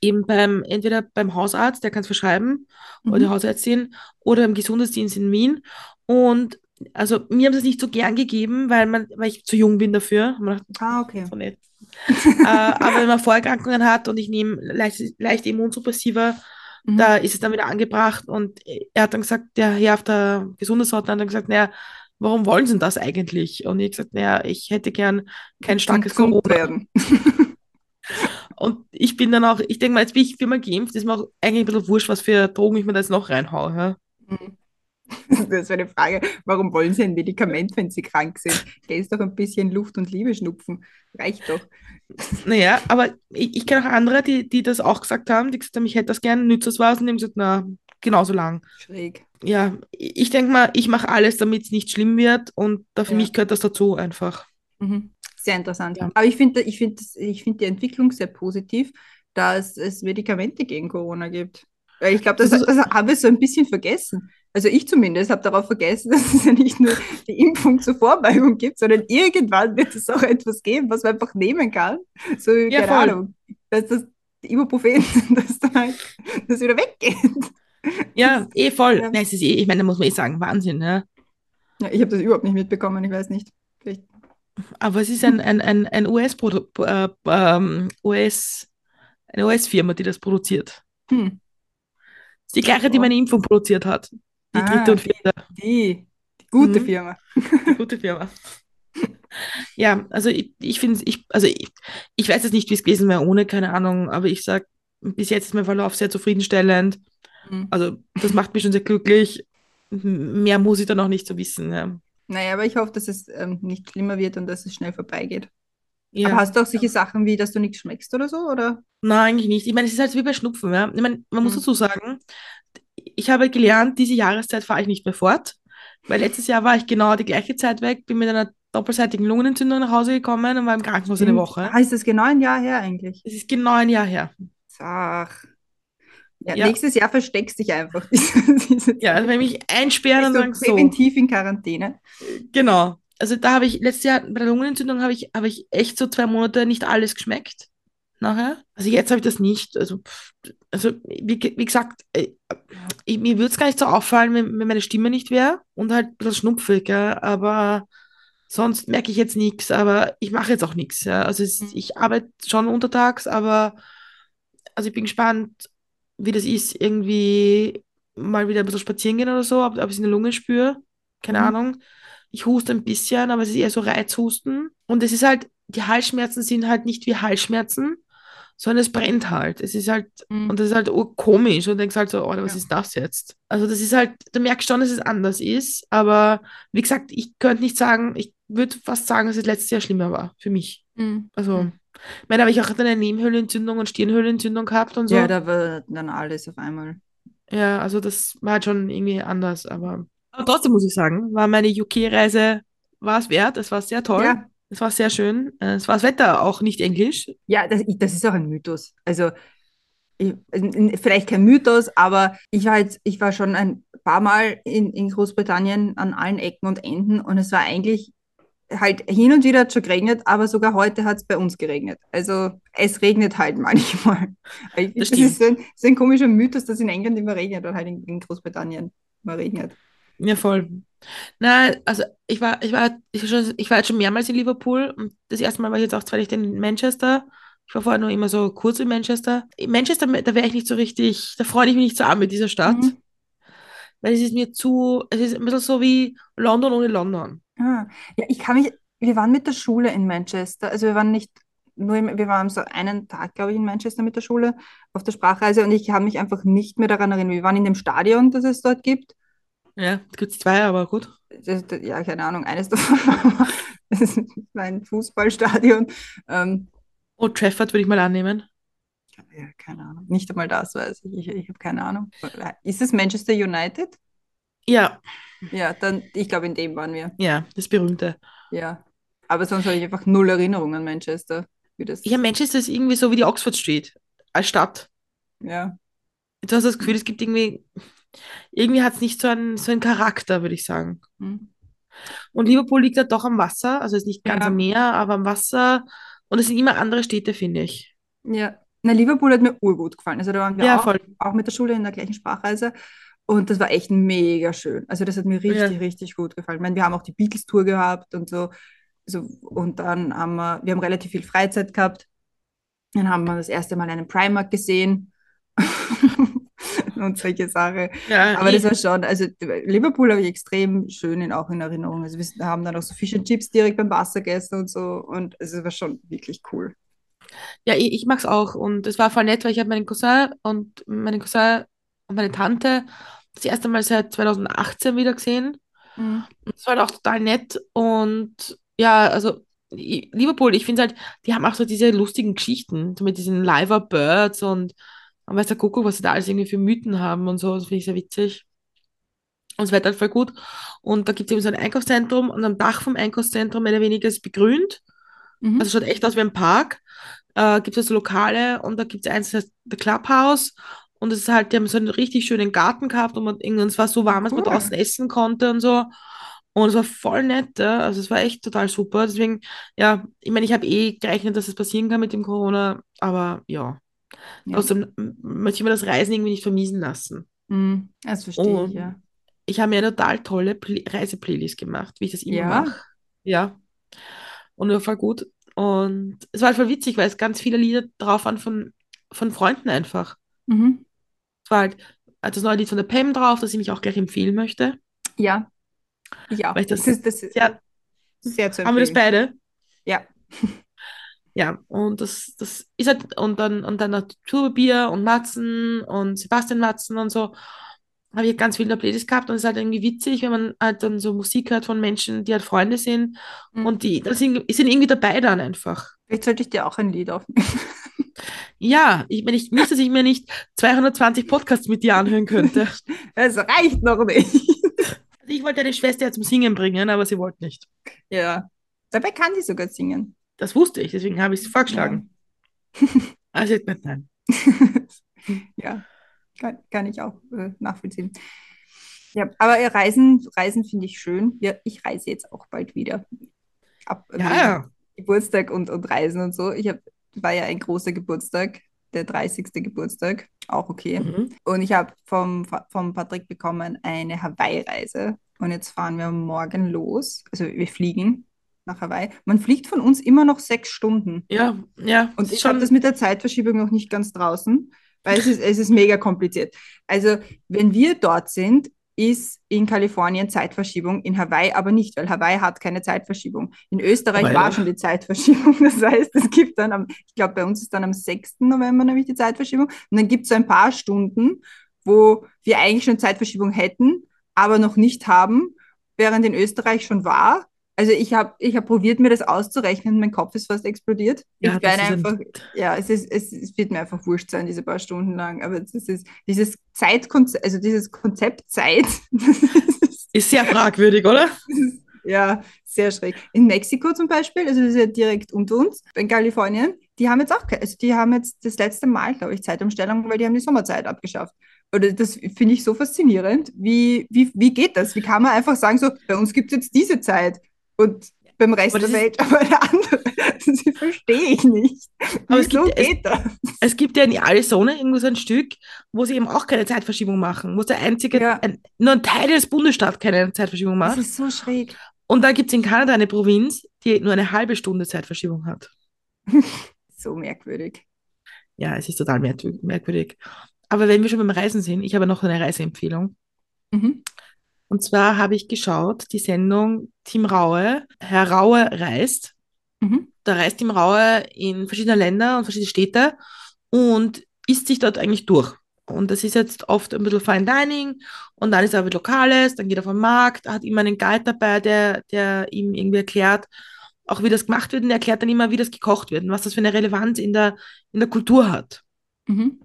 Speaker 2: Eben beim, entweder beim Hausarzt, der kann es verschreiben, oder
Speaker 1: Mhm.
Speaker 2: Hausärztin, oder im Gesundheitsdienst in Wien. Und also mir haben sie es nicht so gern gegeben, weil man, weil ich zu jung bin dafür. Gedacht,
Speaker 1: Ah, okay.
Speaker 2: so nett. äh, aber wenn man Vorerkrankungen hat und ich nehme leicht, leicht Immunsuppressiva,
Speaker 1: Mhm.
Speaker 2: da ist es dann wieder angebracht. Und er hat dann gesagt, der Herr auf der Gesundheitsordnung hat dann gesagt, naja, warum wollen Sie denn das eigentlich? Und ich gesagt, naja, ich hätte gern kein starkes Corona.
Speaker 1: werden.
Speaker 2: Und ich bin dann auch, ich denke mal, jetzt bin ich viermal geimpft, ist mir auch eigentlich ein bisschen wurscht, was für Drogen ich mir da jetzt noch reinhaue. Ja?
Speaker 1: Mhm. Das ist eine Frage, warum wollen Sie ein Medikament, wenn Sie krank sind? Gell, ist doch ein bisschen Luft und Liebe schnupfen. Reicht doch.
Speaker 2: Naja, aber ich, ich kenne auch andere, die, die das auch gesagt haben, die gesagt haben, ich hätte das gerne, nützt das was? Und die haben gesagt, na, genauso lang.
Speaker 1: Schräg.
Speaker 2: Ja, ich denke mal, ich mache alles, damit es nicht schlimm wird und da für
Speaker 1: Ja.
Speaker 2: mich gehört das dazu einfach.
Speaker 1: Mhm. Sehr interessant.
Speaker 2: Ja.
Speaker 1: Aber ich finde ich find, ich find die Entwicklung sehr positiv, dass es Medikamente gegen Corona gibt. Weil ich glaube, das,
Speaker 2: Das
Speaker 1: haben wir so ein bisschen vergessen. Also ich zumindest habe darauf vergessen, dass es ja nicht nur die Impfung zur Vorbeugung gibt, sondern irgendwann wird es auch etwas geben, was man einfach nehmen kann. So,
Speaker 2: Ja,
Speaker 1: keine
Speaker 2: voll.
Speaker 1: Ahnung, dass das Ibuprofen, dass dann halt das wieder weggeht.
Speaker 2: Ja, eh voll.
Speaker 1: Ja.
Speaker 2: Nein, es ist eh, ich meine, da muss man eh sagen, Wahnsinn, ja.
Speaker 1: Ja, ich habe das überhaupt nicht mitbekommen, ich weiß nicht. Vielleicht.
Speaker 2: Aber es ist ein, ein, ein, ein US-Produ äh, ähm, US, eine US-Firma, die das produziert.
Speaker 1: Hm.
Speaker 2: Die gleiche, die meine Impfung produziert hat. Die
Speaker 1: Ah,
Speaker 2: dritte und vierte.
Speaker 1: Die, die gute
Speaker 2: Mhm.
Speaker 1: Firma.
Speaker 2: Die gute Firma. Ja, also ich, ich finde ich, also ich, ich weiß jetzt nicht, wie es gewesen wäre ohne, keine Ahnung, aber ich sag, bis jetzt ist mein Verlauf sehr zufriedenstellend.
Speaker 1: Hm.
Speaker 2: Also das macht mich schon sehr glücklich. Mehr muss ich dann auch nicht so wissen. Ja.
Speaker 1: Naja, aber ich hoffe, dass es ähm, nicht schlimmer wird und dass es schnell vorbeigeht.
Speaker 2: Ja.
Speaker 1: Aber hast du auch solche Sachen wie, dass du nichts schmeckst oder so? Oder?
Speaker 2: Nein, eigentlich nicht. Ich meine, es ist halt wie bei Schnupfen. Ja? Ich meine, man muss
Speaker 1: Hm.
Speaker 2: dazu sagen, ich habe gelernt, diese Jahreszeit fahre ich nicht mehr fort, weil letztes Jahr war ich genau die gleiche Zeit weg, bin mit einer doppelseitigen Lungenentzündung nach Hause gekommen und war im Krankenhaus eine. Woche.
Speaker 1: Ah, ist das genau ein Jahr her eigentlich?
Speaker 2: Es ist genau ein Jahr her.
Speaker 1: Ach. Ja,
Speaker 2: Ja.
Speaker 1: Nächstes Jahr versteckst dich einfach. Diese, diese
Speaker 2: Ja, also wenn mich einsperren und
Speaker 1: du
Speaker 2: so,
Speaker 1: präventiv in Quarantäne.
Speaker 2: genau. Also da habe ich, letztes Jahr bei der Lungenentzündung habe ich, habe ich echt so zwei Monate nicht alles geschmeckt. Nachher. Also jetzt habe ich das nicht. Also, also wie, wie gesagt, äh, ich, mir würde es gar nicht so auffallen, wenn, wenn meine Stimme nicht wäre und halt ein bisschen schnupfig, ja. Aber sonst merke ich jetzt nichts. Aber ich mache jetzt auch nichts, ja. Also es,
Speaker 1: Mhm.
Speaker 2: ich arbeite schon untertags, aber also ich bin gespannt, wie das ist, irgendwie mal wieder ein bisschen spazieren gehen oder so, ob, ob ich es in der Lunge spüre. Keine
Speaker 1: Mhm.
Speaker 2: Ahnung. Ich huste ein bisschen, aber es ist eher so Reizhusten. Und es ist halt, die Halsschmerzen sind halt nicht wie Halsschmerzen, sondern es brennt halt. Es ist halt, und
Speaker 1: Mhm.
Speaker 2: das ist halt komisch. Und denkst halt so, oh, was
Speaker 1: Ja.
Speaker 2: ist das jetzt? Also das ist halt, du merkst schon, dass es anders ist. Aber wie gesagt, ich könnte nicht sagen, ich würde fast sagen, dass es letztes Jahr schlimmer war für mich.
Speaker 1: Mhm.
Speaker 2: Also,
Speaker 1: Mhm.
Speaker 2: ich meine, habe ich auch eine Nebenhöhlenentzündung und Stirnhöhlenentzündung gehabt und so.
Speaker 1: Ja, da war dann alles auf einmal.
Speaker 2: Ja, also das war halt schon irgendwie anders, aber, aber trotzdem muss ich sagen, war meine UK-Reise, war es wert, es war sehr toll,
Speaker 1: Ja,
Speaker 2: es war sehr schön, Äh, es war das Wetter auch nicht englisch.
Speaker 1: ja, das, das ist auch ein Mythos. Also ich, vielleicht kein Mythos, aber ich war jetzt, ich war schon ein paar Mal in, in Großbritannien an allen Ecken und Enden und es war eigentlich halt hin und wieder hat schon geregnet, aber sogar heute hat es bei uns geregnet. Also es regnet halt manchmal.
Speaker 2: Das
Speaker 1: das ist ein, ein komischer Mythos, dass in England immer regnet und halt in, in Großbritannien immer regnet.
Speaker 2: Ja, voll. Na, also ich war, ich war, ich war schon, ich war jetzt schon mehrmals in Liverpool und das erste Mal war ich jetzt auch zweimal in Manchester. Ich war vorher nur immer so kurz in Manchester. In Manchester, da wäre ich nicht so richtig, da freue ich mich nicht so an mit dieser Stadt,
Speaker 1: Mhm.
Speaker 2: weil es ist mir zu, es ist ein bisschen so wie London ohne London.
Speaker 1: Ah, ja, ich kann mich, wir waren mit der Schule in Manchester, also wir waren nicht nur, im, wir waren so einen Tag, glaube ich, in Manchester mit der Schule auf der Sprachreise und ich kann mich einfach nicht mehr daran erinnern. Wir waren in dem Stadion, das es dort gibt.
Speaker 2: Ja, es gibt zwei, aber gut.
Speaker 1: Das, das, ja, keine Ahnung, eines davon war das ist ein Fußballstadion. Ähm,
Speaker 2: Old Trafford würde ich mal annehmen.
Speaker 1: ja, keine Ahnung, nicht einmal das weiß ich, ich, ich habe keine Ahnung. Ist es Manchester United?
Speaker 2: Ja,
Speaker 1: Ja, dann, ich glaube, in dem waren wir.
Speaker 2: ja, das berühmte.
Speaker 1: Ja, aber sonst habe ich einfach null Erinnerung an Manchester. Wie das,
Speaker 2: Ja, Manchester ist irgendwie so wie die Oxford Street als Stadt.
Speaker 1: ja.
Speaker 2: Du hast das Gefühl, es gibt irgendwie, irgendwie hat es nicht so einen, so einen Charakter, würde ich sagen.
Speaker 1: Hm.
Speaker 2: Und Liverpool liegt halt doch am Wasser, also ist nicht ganz
Speaker 1: Ja.
Speaker 2: am Meer, aber am Wasser. Und es sind immer andere Städte, finde ich.
Speaker 1: Ja, na, Liverpool hat mir urgut gefallen. Also da waren wir
Speaker 2: Ja,
Speaker 1: auch,
Speaker 2: voll.
Speaker 1: auch mit der Schule in der gleichen Sprachreise. Und das war echt mega schön. Also das hat mir richtig,
Speaker 2: Ja.
Speaker 1: richtig gut gefallen. Ich meine, wir haben auch die Beatles-Tour gehabt und so. so. Und dann haben wir, wir haben relativ viel Freizeit gehabt. Dann haben wir das erste Mal einen Primark gesehen. und solche Sachen.
Speaker 2: Ja,
Speaker 1: Aber das war schon, also Liverpool habe ich extrem schön in, auch in Erinnerung. Also wir haben dann auch so Fish and Chips direkt beim Wasser gegessen und so. Und es war schon wirklich cool.
Speaker 2: ja, ich, ich mag es auch. Und es war voll nett, weil ich habe meinen Cousin und meinen Cousin und meine Tante das erste Mal seit 2018 wieder gesehen.
Speaker 1: Mhm.
Speaker 2: Und es war halt auch total nett. Und ja, also Liverpool, ich finde halt, die haben auch so diese lustigen Geschichten, so mit diesen Liver Birds und, und weiß der Kuckuck, was sie da alles irgendwie für Mythen haben und so. Das finde ich sehr witzig. Und es wird halt voll gut. Und da gibt es eben so ein Einkaufszentrum und am Dach vom Einkaufszentrum mehr oder weniger ist begrünt.
Speaker 1: Mhm.
Speaker 2: Also schaut echt aus wie ein Park. Äh, gibt es so Lokale und da gibt es eins, das heißt The Clubhouse. Und es ist halt, die haben so einen richtig schönen Garten gehabt und, man, und es war so warm, dass man
Speaker 1: Cool.
Speaker 2: draußen essen konnte und so. Und es war voll nett, ja. Also es war echt total super. Deswegen, ja, ich meine, ich habe eh gerechnet, dass es passieren kann mit dem Corona, aber ja.
Speaker 1: Ja.
Speaker 2: Außerdem möchte ich mir das Reisen irgendwie nicht vermiesen lassen.
Speaker 1: Mhm. Das verstehe ich,
Speaker 2: Und
Speaker 1: ja.
Speaker 2: ich habe mir eine total tolle Pl- Reiseplaylist gemacht, wie ich das immer
Speaker 1: Ja.
Speaker 2: mache. Ja. Und war voll gut. Und es war halt voll witzig, weil es ganz viele Lieder drauf waren von, von Freunden einfach.
Speaker 1: Mhm.
Speaker 2: Es war halt halt das neue Lied von der Pam drauf, das ich mich auch gleich empfehlen möchte.
Speaker 1: Ja, ich auch.
Speaker 2: Weil ich das
Speaker 1: Das ist, das ist
Speaker 2: sehr,
Speaker 1: sehr zu
Speaker 2: haben wir das
Speaker 1: empfehlen.
Speaker 2: beide?
Speaker 1: Ja.
Speaker 2: Ja, und das, das ist halt, und dann, und dann noch und Matzen und Sebastian Matzen und so. Habe ich ganz viel in der Playlist gehabt und es ist halt irgendwie witzig, wenn man halt dann so Musik hört von Menschen, die halt Freunde sind
Speaker 1: Mhm.
Speaker 2: und die, das sind, sind irgendwie dabei dann einfach.
Speaker 1: Vielleicht sollte ich dir auch ein Lied aufnehmen.
Speaker 2: Ja, ich, wenn ich nicht, dass ich mir nicht 220 Podcasts mit dir anhören könnte.
Speaker 1: Es reicht noch nicht.
Speaker 2: Also ich wollte deine Schwester ja zum Singen bringen, aber sie wollte nicht.
Speaker 1: Ja. Dabei kann die sogar singen.
Speaker 2: Das wusste ich, deswegen habe ich es vorgeschlagen. Also sie hat gesagt, nein.
Speaker 1: ja, kann, kann ich auch äh, nachvollziehen. Ja, aber Reisen, Reisen finde ich schön. Ja, ich reise jetzt auch bald wieder. Ab
Speaker 2: Ja,
Speaker 1: wegen
Speaker 2: ja.
Speaker 1: Geburtstag und, und Reisen und so. Ich hab, war ja ein großer Geburtstag, der 30. Geburtstag, auch okay.
Speaker 2: Mhm.
Speaker 1: Und ich habe vom, vom Patrick bekommen eine Hawaii-Reise. Und jetzt fahren wir morgen los. Also wir fliegen nach Hawaii. Man fliegt von uns immer noch sechs Stunden.
Speaker 2: Ja, ja,
Speaker 1: Und ich habe das mit der Zeitverschiebung noch nicht ganz draußen, weil es ist, es ist mega kompliziert. Also, wenn wir dort sind, ist in Kalifornien Zeitverschiebung, in Hawaii aber nicht, weil Hawaii hat keine Zeitverschiebung. In Österreich
Speaker 2: Aber
Speaker 1: war schon die Zeitverschiebung. Das heißt, es gibt dann am, ich glaube, bei uns ist dann am 6. November nämlich die Zeitverschiebung. Und dann gibt es so ein paar Stunden, wo wir eigentlich schon Zeitverschiebung hätten, aber noch nicht haben, während in Österreich schon war. Also ich habe ich hab probiert, mir das auszurechnen. Mein Kopf ist fast explodiert.
Speaker 2: Ja,
Speaker 1: ich werde
Speaker 2: ist ein,
Speaker 1: einfach, ja, es, ist, es, es wird mir einfach wurscht sein, diese paar Stunden lang. Aber es ist dieses Zeitkonzept, also dieses Konzept Zeit, ist,
Speaker 2: ist sehr fragwürdig, oder?
Speaker 1: ist ja sehr schräg. In Mexiko zum Beispiel, also das ist ja direkt unter uns, in Kalifornien, die haben jetzt auch, also die haben jetzt das letzte Mal, glaube ich, Zeitumstellung, weil die haben die Sommerzeit abgeschafft. Oder das finde ich so faszinierend. Wie, wie, wie geht das? Wie kann man einfach sagen, so, bei uns gibt es jetzt diese Zeit und beim Rest der
Speaker 2: das
Speaker 1: Welt aber eine andere. Das verstehe ich nicht.
Speaker 2: aber es
Speaker 1: Wieso
Speaker 2: gibt, es,
Speaker 1: geht das?
Speaker 2: es gibt ja in Arizona irgendwo so ein Stück, wo sie eben auch keine Zeitverschiebung machen, wo der einzige,
Speaker 1: Ja,
Speaker 2: ein, nur ein Teil des Bundesstaats keine Zeitverschiebung
Speaker 1: das
Speaker 2: macht.
Speaker 1: ist so schräg.
Speaker 2: Und dann gibt es in Kanada eine Provinz, die nur eine halbe Stunde Zeitverschiebung hat.
Speaker 1: So merkwürdig.
Speaker 2: Ja, es ist total merkwür- merkwürdig. Aber wenn wir schon beim Reisen sind, ich habe noch eine Reiseempfehlung.
Speaker 1: Mhm.
Speaker 2: Und zwar habe ich geschaut, die Sendung Team Raue, Herr Raue reist.
Speaker 1: Mhm.
Speaker 2: Da reist Team Raue in verschiedene Länder und verschiedene Städte und isst sich dort eigentlich durch. Und das ist jetzt oft ein bisschen Fine Dining und dann ist er mit Lokales, dann geht er auf den Markt, hat immer einen Guide dabei, der, der ihm irgendwie erklärt, auch wie das gemacht wird und er erklärt dann immer, wie das gekocht wird und was das für eine Relevanz in der, in der Kultur hat.
Speaker 1: Mhm.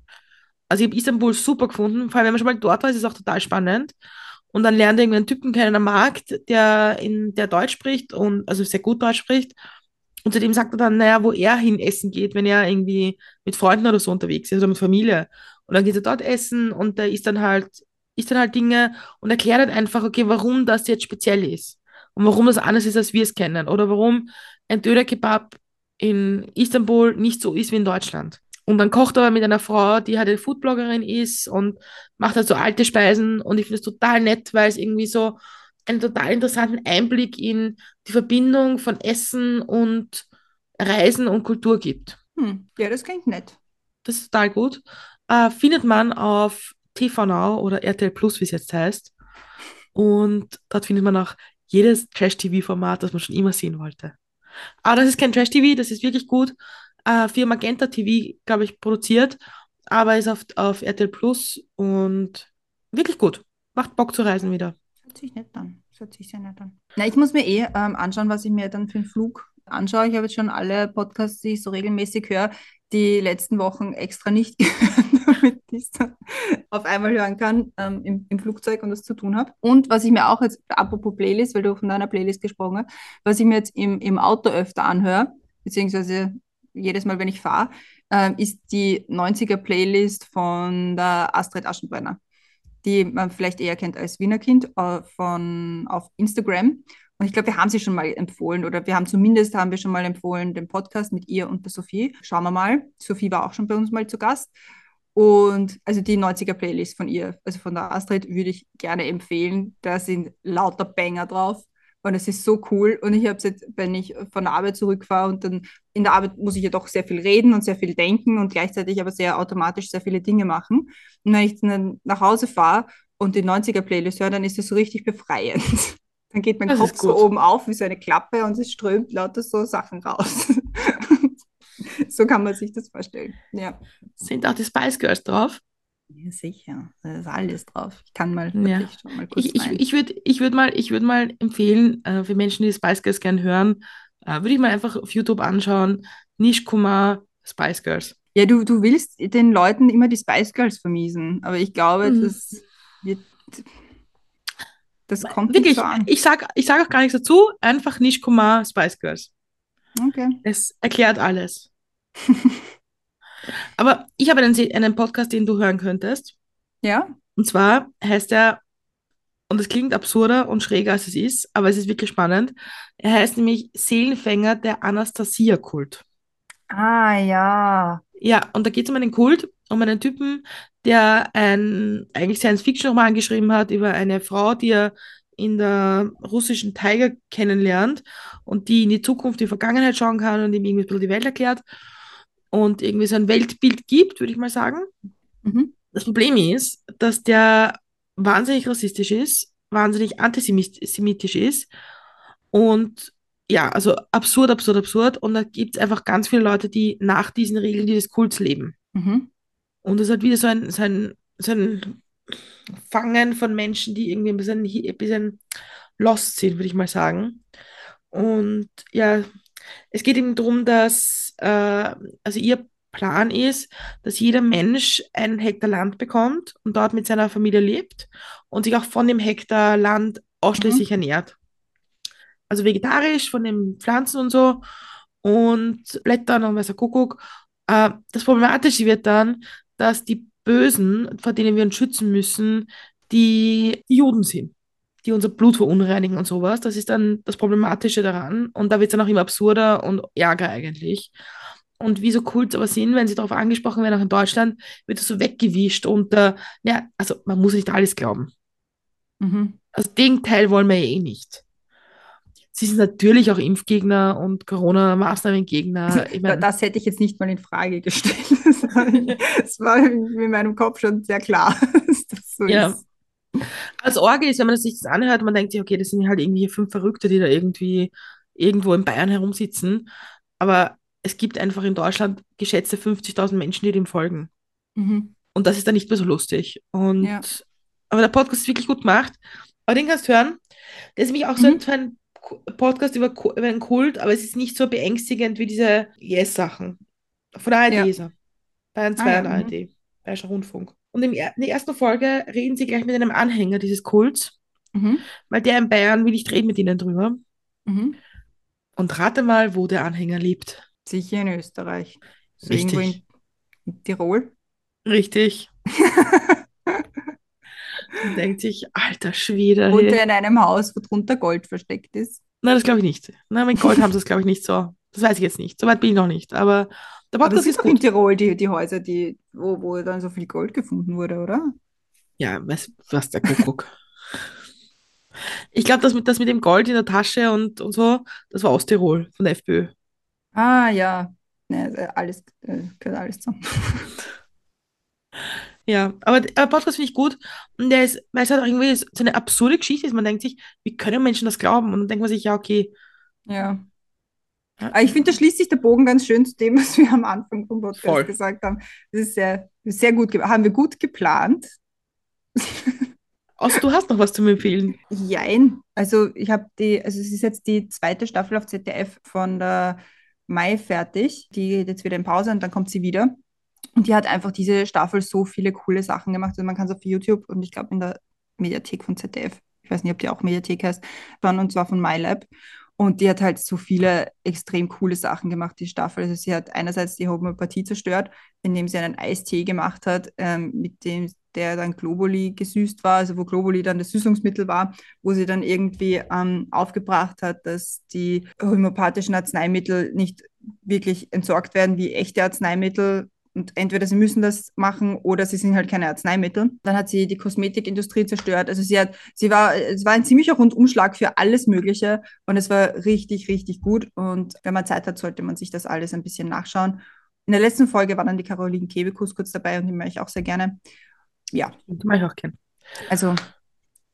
Speaker 2: Also ich habe Istanbul super gefunden, vor allem wenn man schon mal dort war, ist es auch total spannend. Und dann lernt er irgendwie einen Typen kennen am Markt, der, in, der Deutsch spricht und also sehr gut Deutsch spricht. Und zu dem sagt er dann, naja, wo er hin essen geht, wenn er irgendwie mit Freunden oder so unterwegs ist oder mit Familie. Und dann geht er dort essen und da ist dann halt, isst dann halt Dinge und erklärt halt einfach, okay, warum das jetzt speziell ist. Und warum das anders ist, als wir es kennen. Oder warum ein Döner-Kebab in Istanbul nicht so ist wie in Deutschland. Und dann kocht er mit einer Frau, die halt eine Foodbloggerin ist und macht halt so alte Speisen. Und ich finde es total nett, weil es irgendwie so einen total interessanten Einblick in die Verbindung von Essen und Reisen und Kultur gibt.
Speaker 1: Hm. Ja, das klingt nett.
Speaker 2: Das ist total gut. Äh, findet man auf TV Now oder RTL Plus, wie es jetzt heißt. Und dort findet man auch jedes Trash-TV-Format, das man schon immer sehen wollte. Aber das ist kein Trash-TV, das ist wirklich gut. Äh, für Magenta TV, glaube ich, produziert, aber ist auf, auf RTL Plus und wirklich gut. Macht Bock zu reisen wieder.
Speaker 1: Hört sich nett an. Hört sich sehr nett an. Na, ich muss mir eh ähm, anschauen, was ich mir dann für einen Flug anschaue. Ich habe jetzt schon alle Podcasts, die ich so regelmäßig höre, die letzten Wochen extra nicht gehört, damit ich es auf einmal hören kann ähm, im, im Flugzeug und das zu tun habe. Und was ich mir auch jetzt, apropos Playlist, weil du von deiner Playlist gesprochen hast, was ich mir jetzt im, im Auto öfter anhöre, beziehungsweise jedes Mal, wenn ich fahre, ähm, ist die 90er-Playlist von der Astrid Aschenbrenner die man vielleicht eher kennt als Wiener Kind äh, von, auf Instagram. Und ich glaube, wir haben sie schon mal empfohlen oder wir haben zumindest haben wir schon mal empfohlen den Podcast mit ihr und der Sophie. Schauen wir mal. Sophie war auch schon bei uns mal zu Gast. Und also die 90er Playlist von ihr, also von der Astrid, würde ich gerne empfehlen. Da sind lauter Banger drauf. Und es ist so cool. Und ich habe es jetzt, wenn ich von der Arbeit zurückfahre und dann in der Arbeit muss ich ja doch sehr viel reden und sehr viel denken und gleichzeitig aber sehr automatisch sehr viele Dinge machen. Und wenn ich dann nach Hause fahre und die 90er-Playlist höre, dann ist das so richtig befreiend. Dann geht mein
Speaker 2: Das
Speaker 1: Kopf so oben auf wie so eine Klappe und es strömt lauter so Sachen raus. so kann man sich das vorstellen. Ja.
Speaker 2: Sind auch die Spice Girls drauf?
Speaker 1: Ja, sicher. Da ist alles drauf. Ich kann mal
Speaker 2: Ja.
Speaker 1: wirklich schon mal kurz
Speaker 2: Ich, ich, ich würde ich würd mal, ich würd mal empfehlen, äh, für Menschen, die Spice Girls gern hören, äh, würde ich mal einfach auf YouTube anschauen. Nish Kumar, Spice Girls.
Speaker 1: Ja, du, du willst den Leuten immer die Spice Girls vermiesen, aber ich glaube,
Speaker 2: Mhm.
Speaker 1: das wird, das kommt nicht
Speaker 2: Wirklich,
Speaker 1: so an.
Speaker 2: ich sag, ich sag auch gar nichts dazu, einfach Nish Kumar, Spice Girls.
Speaker 1: Okay.
Speaker 2: Es erklärt alles. Aber ich habe einen, einen Podcast, den du hören könntest.
Speaker 1: Ja?
Speaker 2: Und zwar heißt er Und es klingt absurder und schräger, als es ist, aber es ist wirklich spannend. Er heißt nämlich Seelenfänger der Anastasia-Kult.
Speaker 1: Ah, ja.
Speaker 2: Ja, und da geht es um einen Kult, um einen Typen, der ein eigentlich Science-Fiction-Roman geschrieben hat über eine Frau, die er in der russischen Tiger kennenlernt und die in die Zukunft, die Vergangenheit schauen kann und ihm irgendwie ein bisschen die Welt erklärt und irgendwie so ein Weltbild gibt, würde ich mal sagen.
Speaker 1: Mhm.
Speaker 2: Das Problem ist, dass der wahnsinnig rassistisch ist, wahnsinnig antisemitisch ist und ja, also absurd, absurd, absurd. Und da gibt es einfach ganz viele Leute, die nach diesen Regeln dieses Kults leben.
Speaker 1: Mhm.
Speaker 2: Und es ist halt wieder so ein, so ein, so ein Fangen von Menschen, die irgendwie ein bisschen, ein bisschen lost sind, würde ich mal sagen. Und ja, es geht eben darum, dass, äh, also ihr Plan ist, dass jeder Mensch einen Hektar Land bekommt und dort mit seiner Familie lebt und sich auch von dem Hektar Land ausschließlich
Speaker 1: Mhm.
Speaker 2: ernährt. Also vegetarisch, von den Pflanzen und so und Blättern und weiß der Kuckuck. Äh, das Problematische wird dann, dass die Bösen, vor denen wir uns schützen müssen, die Juden sind, die unser Blut verunreinigen und sowas. Das ist dann das Problematische daran. Und da wird es dann auch immer absurder und ärger eigentlich. Und wie so Kults aber sind, wenn sie darauf angesprochen werden, auch in Deutschland, wird das so weggewischt und äh, ja, also man muss nicht alles glauben.
Speaker 1: Mhm.
Speaker 2: Also den Teil wollen wir ja eh nicht. Sie sind natürlich auch Impfgegner und Corona-Maßnahmengegner. Meine,
Speaker 1: Das hätte ich jetzt nicht mal in Frage gestellt. Das war, das war in meinem Kopf schon sehr klar, dass das so
Speaker 2: Ja.
Speaker 1: ist.
Speaker 2: Als Orgel ist, wenn man sich das anhört, man denkt sich, okay, das sind halt irgendwie fünf Verrückte, die da irgendwie irgendwo in Bayern herumsitzen. Aber es gibt einfach in Deutschland geschätzte 50.000 Menschen, die dem folgen.
Speaker 1: Mhm.
Speaker 2: Und das ist dann nicht mehr so lustig. Und,
Speaker 1: Ja.
Speaker 2: aber der Podcast ist wirklich gut gemacht. Aber den kannst du hören. Der ist nämlich auch so ein,
Speaker 1: Mhm.
Speaker 2: so ein Podcast über, über einen Kult, aber es ist nicht so beängstigend wie diese Yes-Sachen. Von der ARD
Speaker 1: Ja.
Speaker 2: ist er. Bayern 2
Speaker 1: Ah, ja,
Speaker 2: und
Speaker 1: mhm.
Speaker 2: ARD. Bayerischer Rundfunk. Und in der ersten Folge reden sie gleich mit einem Anhänger dieses Kults,
Speaker 1: Mhm.
Speaker 2: weil der in Bayern will nicht reden mit ihnen drüber.
Speaker 1: Mhm.
Speaker 2: Und rate mal, wo der Anhänger lebt.
Speaker 1: Sicher in Österreich. So irgendwo in,
Speaker 2: Richtig.
Speaker 1: Tirol.
Speaker 2: Richtig. Und denkt sich, alter Schwede.
Speaker 1: Wohnt er in einem Haus, wo drunter Gold versteckt ist.
Speaker 2: Nein, das glaube ich nicht. Nein, mit Gold haben sie es, glaube ich, nicht so. Das weiß ich jetzt nicht. Soweit bin ich noch nicht. Aber der
Speaker 1: Aber
Speaker 2: Podcast
Speaker 1: das ist
Speaker 2: ist
Speaker 1: doch in
Speaker 2: gut.
Speaker 1: Tirol, die, die Häuser, die, wo, wo dann so viel Gold gefunden wurde, oder?
Speaker 2: Ja, weiß, was der Kuckuck. Ich glaube, das mit, das mit dem Gold in der Tasche und, und so, das war Osttirol von der FPÖ.
Speaker 1: Ah, ja. Ne, äh, alles, äh, gehört alles zusammen.
Speaker 2: Ja, aber der Podcast finde ich gut. Und der ist, weil es halt auch irgendwie so eine absurde Geschichte ist. Man denkt sich, wie können Menschen das glauben? Und dann denkt man sich, ja, okay.
Speaker 1: Ja. Ich finde, da schließt sich der Bogen ganz schön zu dem, was wir am Anfang vom Podcast
Speaker 2: Voll.
Speaker 1: gesagt haben. Das ist sehr, sehr gut, haben wir gut geplant.
Speaker 2: Außer du hast noch was zum Empfehlen.
Speaker 1: Jein. Also ich habe die, also es ist jetzt die zweite Staffel auf ZDF von der Mai fertig. Die geht jetzt wieder in Pause und dann kommt sie wieder. Und die hat einfach diese Staffel so viele coole Sachen gemacht. Also man kann es auf YouTube und ich glaube in der Mediathek von ZDF, ich weiß nicht, ob die auch Mediathek heißt, schauen und zwar von MyLab. Und die hat halt so viele extrem coole Sachen gemacht, die Staffel. Also sie hat einerseits die Homöopathie zerstört, indem sie einen Eistee gemacht hat, ähm, mit dem der dann Globuli gesüßt war, also wo Globuli dann das Süßungsmittel war, wo sie dann irgendwie ähm, aufgebracht hat, dass die homöopathischen Arzneimittel nicht wirklich entsorgt werden wie echte Arzneimittel. Und entweder sie müssen das machen oder sie sind halt keine Arzneimittel. Dann hat sie die Kosmetikindustrie zerstört. Also sie hat, sie war, es war ein ziemlicher Rundumschlag für alles Mögliche und es war richtig, richtig gut. Und wenn man Zeit hat, sollte man sich das alles ein bisschen nachschauen. In der letzten Folge war dann die Caroline Kebekus kurz dabei und die mag ich auch sehr gerne. Ja,
Speaker 2: Die mag ich auch gern.
Speaker 1: also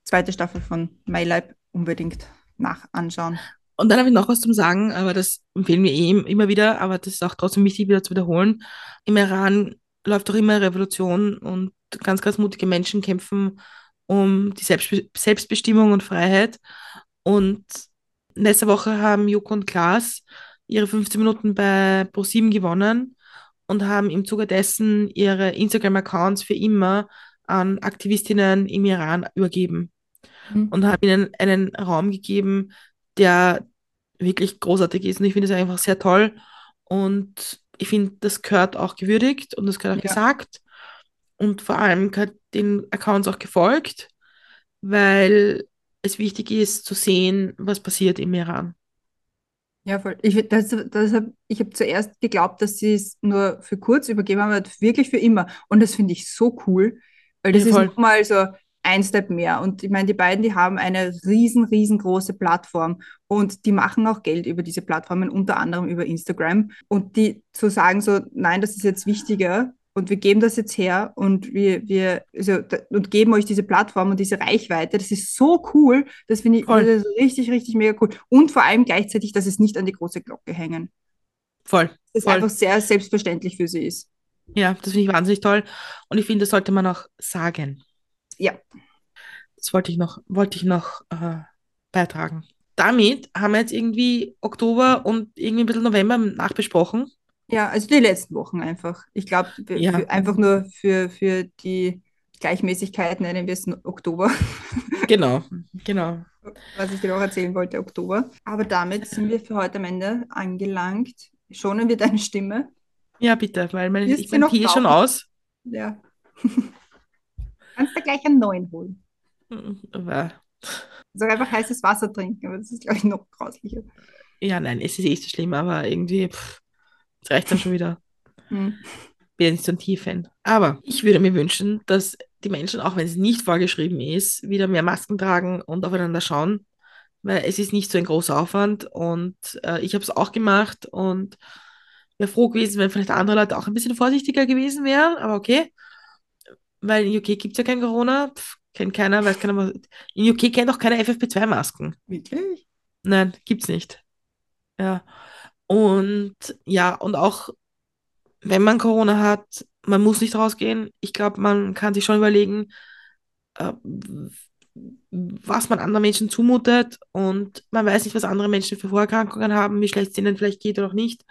Speaker 1: zweite Staffel von My Life unbedingt nach anschauen.
Speaker 2: Und dann habe ich noch was zum Sagen, aber das empfehlen wir eh immer wieder, aber das ist auch trotzdem wichtig wieder zu wiederholen. Im Iran läuft doch immer Revolution und ganz, ganz mutige Menschen kämpfen um die Selbstbe Selbstbestimmung und Freiheit. Und letzte Woche haben Joko und Klaas ihre 15 Minuten bei ProSieben gewonnen und haben im Zuge dessen ihre Instagram-Accounts für immer an Aktivistinnen im Iran übergeben
Speaker 1: Mhm.
Speaker 2: und haben ihnen einen Raum gegeben, der wirklich großartig ist. Und ich finde es einfach sehr toll. Und ich finde, das gehört auch gewürdigt und das gehört auch
Speaker 1: Ja.
Speaker 2: gesagt. Und vor allem gehört den Accounts auch gefolgt, weil es wichtig ist zu sehen, was passiert im Iran.
Speaker 1: Ja, voll. Ich, das, das hab, ich habe zuerst geglaubt, dass sie es nur für kurz übergeben haben, aber wirklich für immer. Und das finde ich so cool, weil das
Speaker 2: Ja,
Speaker 1: ist nochmal so ein Step mehr. Und ich meine, die beiden, die haben eine riesen, riesengroße Plattform und die machen auch Geld über diese Plattformen, unter anderem über Instagram. Und die zu sagen so, nein, das ist jetzt wichtiger und wir geben das jetzt her und wir, wir, also, und geben euch diese Plattform und diese Reichweite, das ist so cool. Das finde ich, das ist richtig, richtig mega cool. Und vor allem gleichzeitig, dass es nicht an die große Glocke hängen.
Speaker 2: voll,
Speaker 1: es
Speaker 2: voll.
Speaker 1: einfach sehr selbstverständlich für sie ist.
Speaker 2: Ja, das finde ich wahnsinnig toll. Und ich finde, das sollte man auch sagen.
Speaker 1: Ja,
Speaker 2: Das wollte ich noch, wollte ich noch äh, beitragen. Damit haben wir jetzt irgendwie Oktober und irgendwie ein bisschen November nachbesprochen.
Speaker 1: ja, also die letzten Wochen einfach. Ich glaube,
Speaker 2: Ja,
Speaker 1: einfach nur für, für die Gleichmäßigkeit nennen wir es Oktober,
Speaker 2: genau, genau.
Speaker 1: was ich dir auch erzählen wollte, Oktober. Aber damit sind wir für heute am Ende angelangt. Schonen wir deine Stimme.
Speaker 2: Ja, bitte, weil mein,
Speaker 1: Wirst
Speaker 2: ich, Tee ist schon aus.
Speaker 1: Ja. Kannst du gleich einen neuen holen.
Speaker 2: Aber,
Speaker 1: Also einfach heißes Wasser trinken, aber das ist, glaube ich, noch grauslicher.
Speaker 2: ja, nein, es ist eh so schlimm, aber irgendwie, pff, es reicht dann schon wieder.
Speaker 1: Hm.
Speaker 2: Bin ja nicht so ein Tee-Fan. Aber ich würde mir wünschen, dass die Menschen, auch wenn es nicht vorgeschrieben ist, wieder mehr Masken tragen und aufeinander schauen, weil es ist nicht so ein großer Aufwand und äh, ich habe es auch gemacht und wäre froh gewesen, wenn vielleicht andere Leute auch ein bisschen vorsichtiger gewesen wären, aber okay, weil in UK gibt es ja kein Corona, Pff, kennt keiner, weiß keiner. In UK kennt auch keiner FFP2-Masken.
Speaker 1: Wirklich?
Speaker 2: Nein, gibt's nicht. Ja. Und ja, und auch wenn man Corona hat, man muss nicht rausgehen. Ich glaube, man kann sich schon überlegen, äh, was man anderen Menschen zumutet und man weiß nicht, was andere Menschen für Vorerkrankungen haben, wie schlecht es ihnen vielleicht geht oder auch nicht.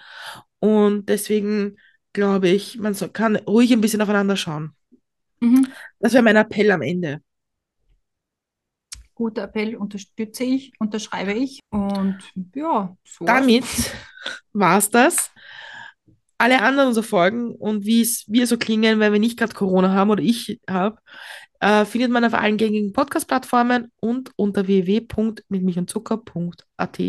Speaker 2: Und deswegen glaube ich, man so, kann ruhig ein bisschen aufeinander schauen.
Speaker 1: Mhm.
Speaker 2: Das wäre mein Appell am Ende.
Speaker 1: Guter Appell, unterstütze ich, unterschreibe ich. Und ja, so.
Speaker 2: Damit war es das. Alle anderen so Folgen und wie es wir so klingen, wenn wir nicht gerade Corona haben oder ich habe, äh, findet man auf allen gängigen Podcast-Plattformen und unter www.mitmilchundzucker.at.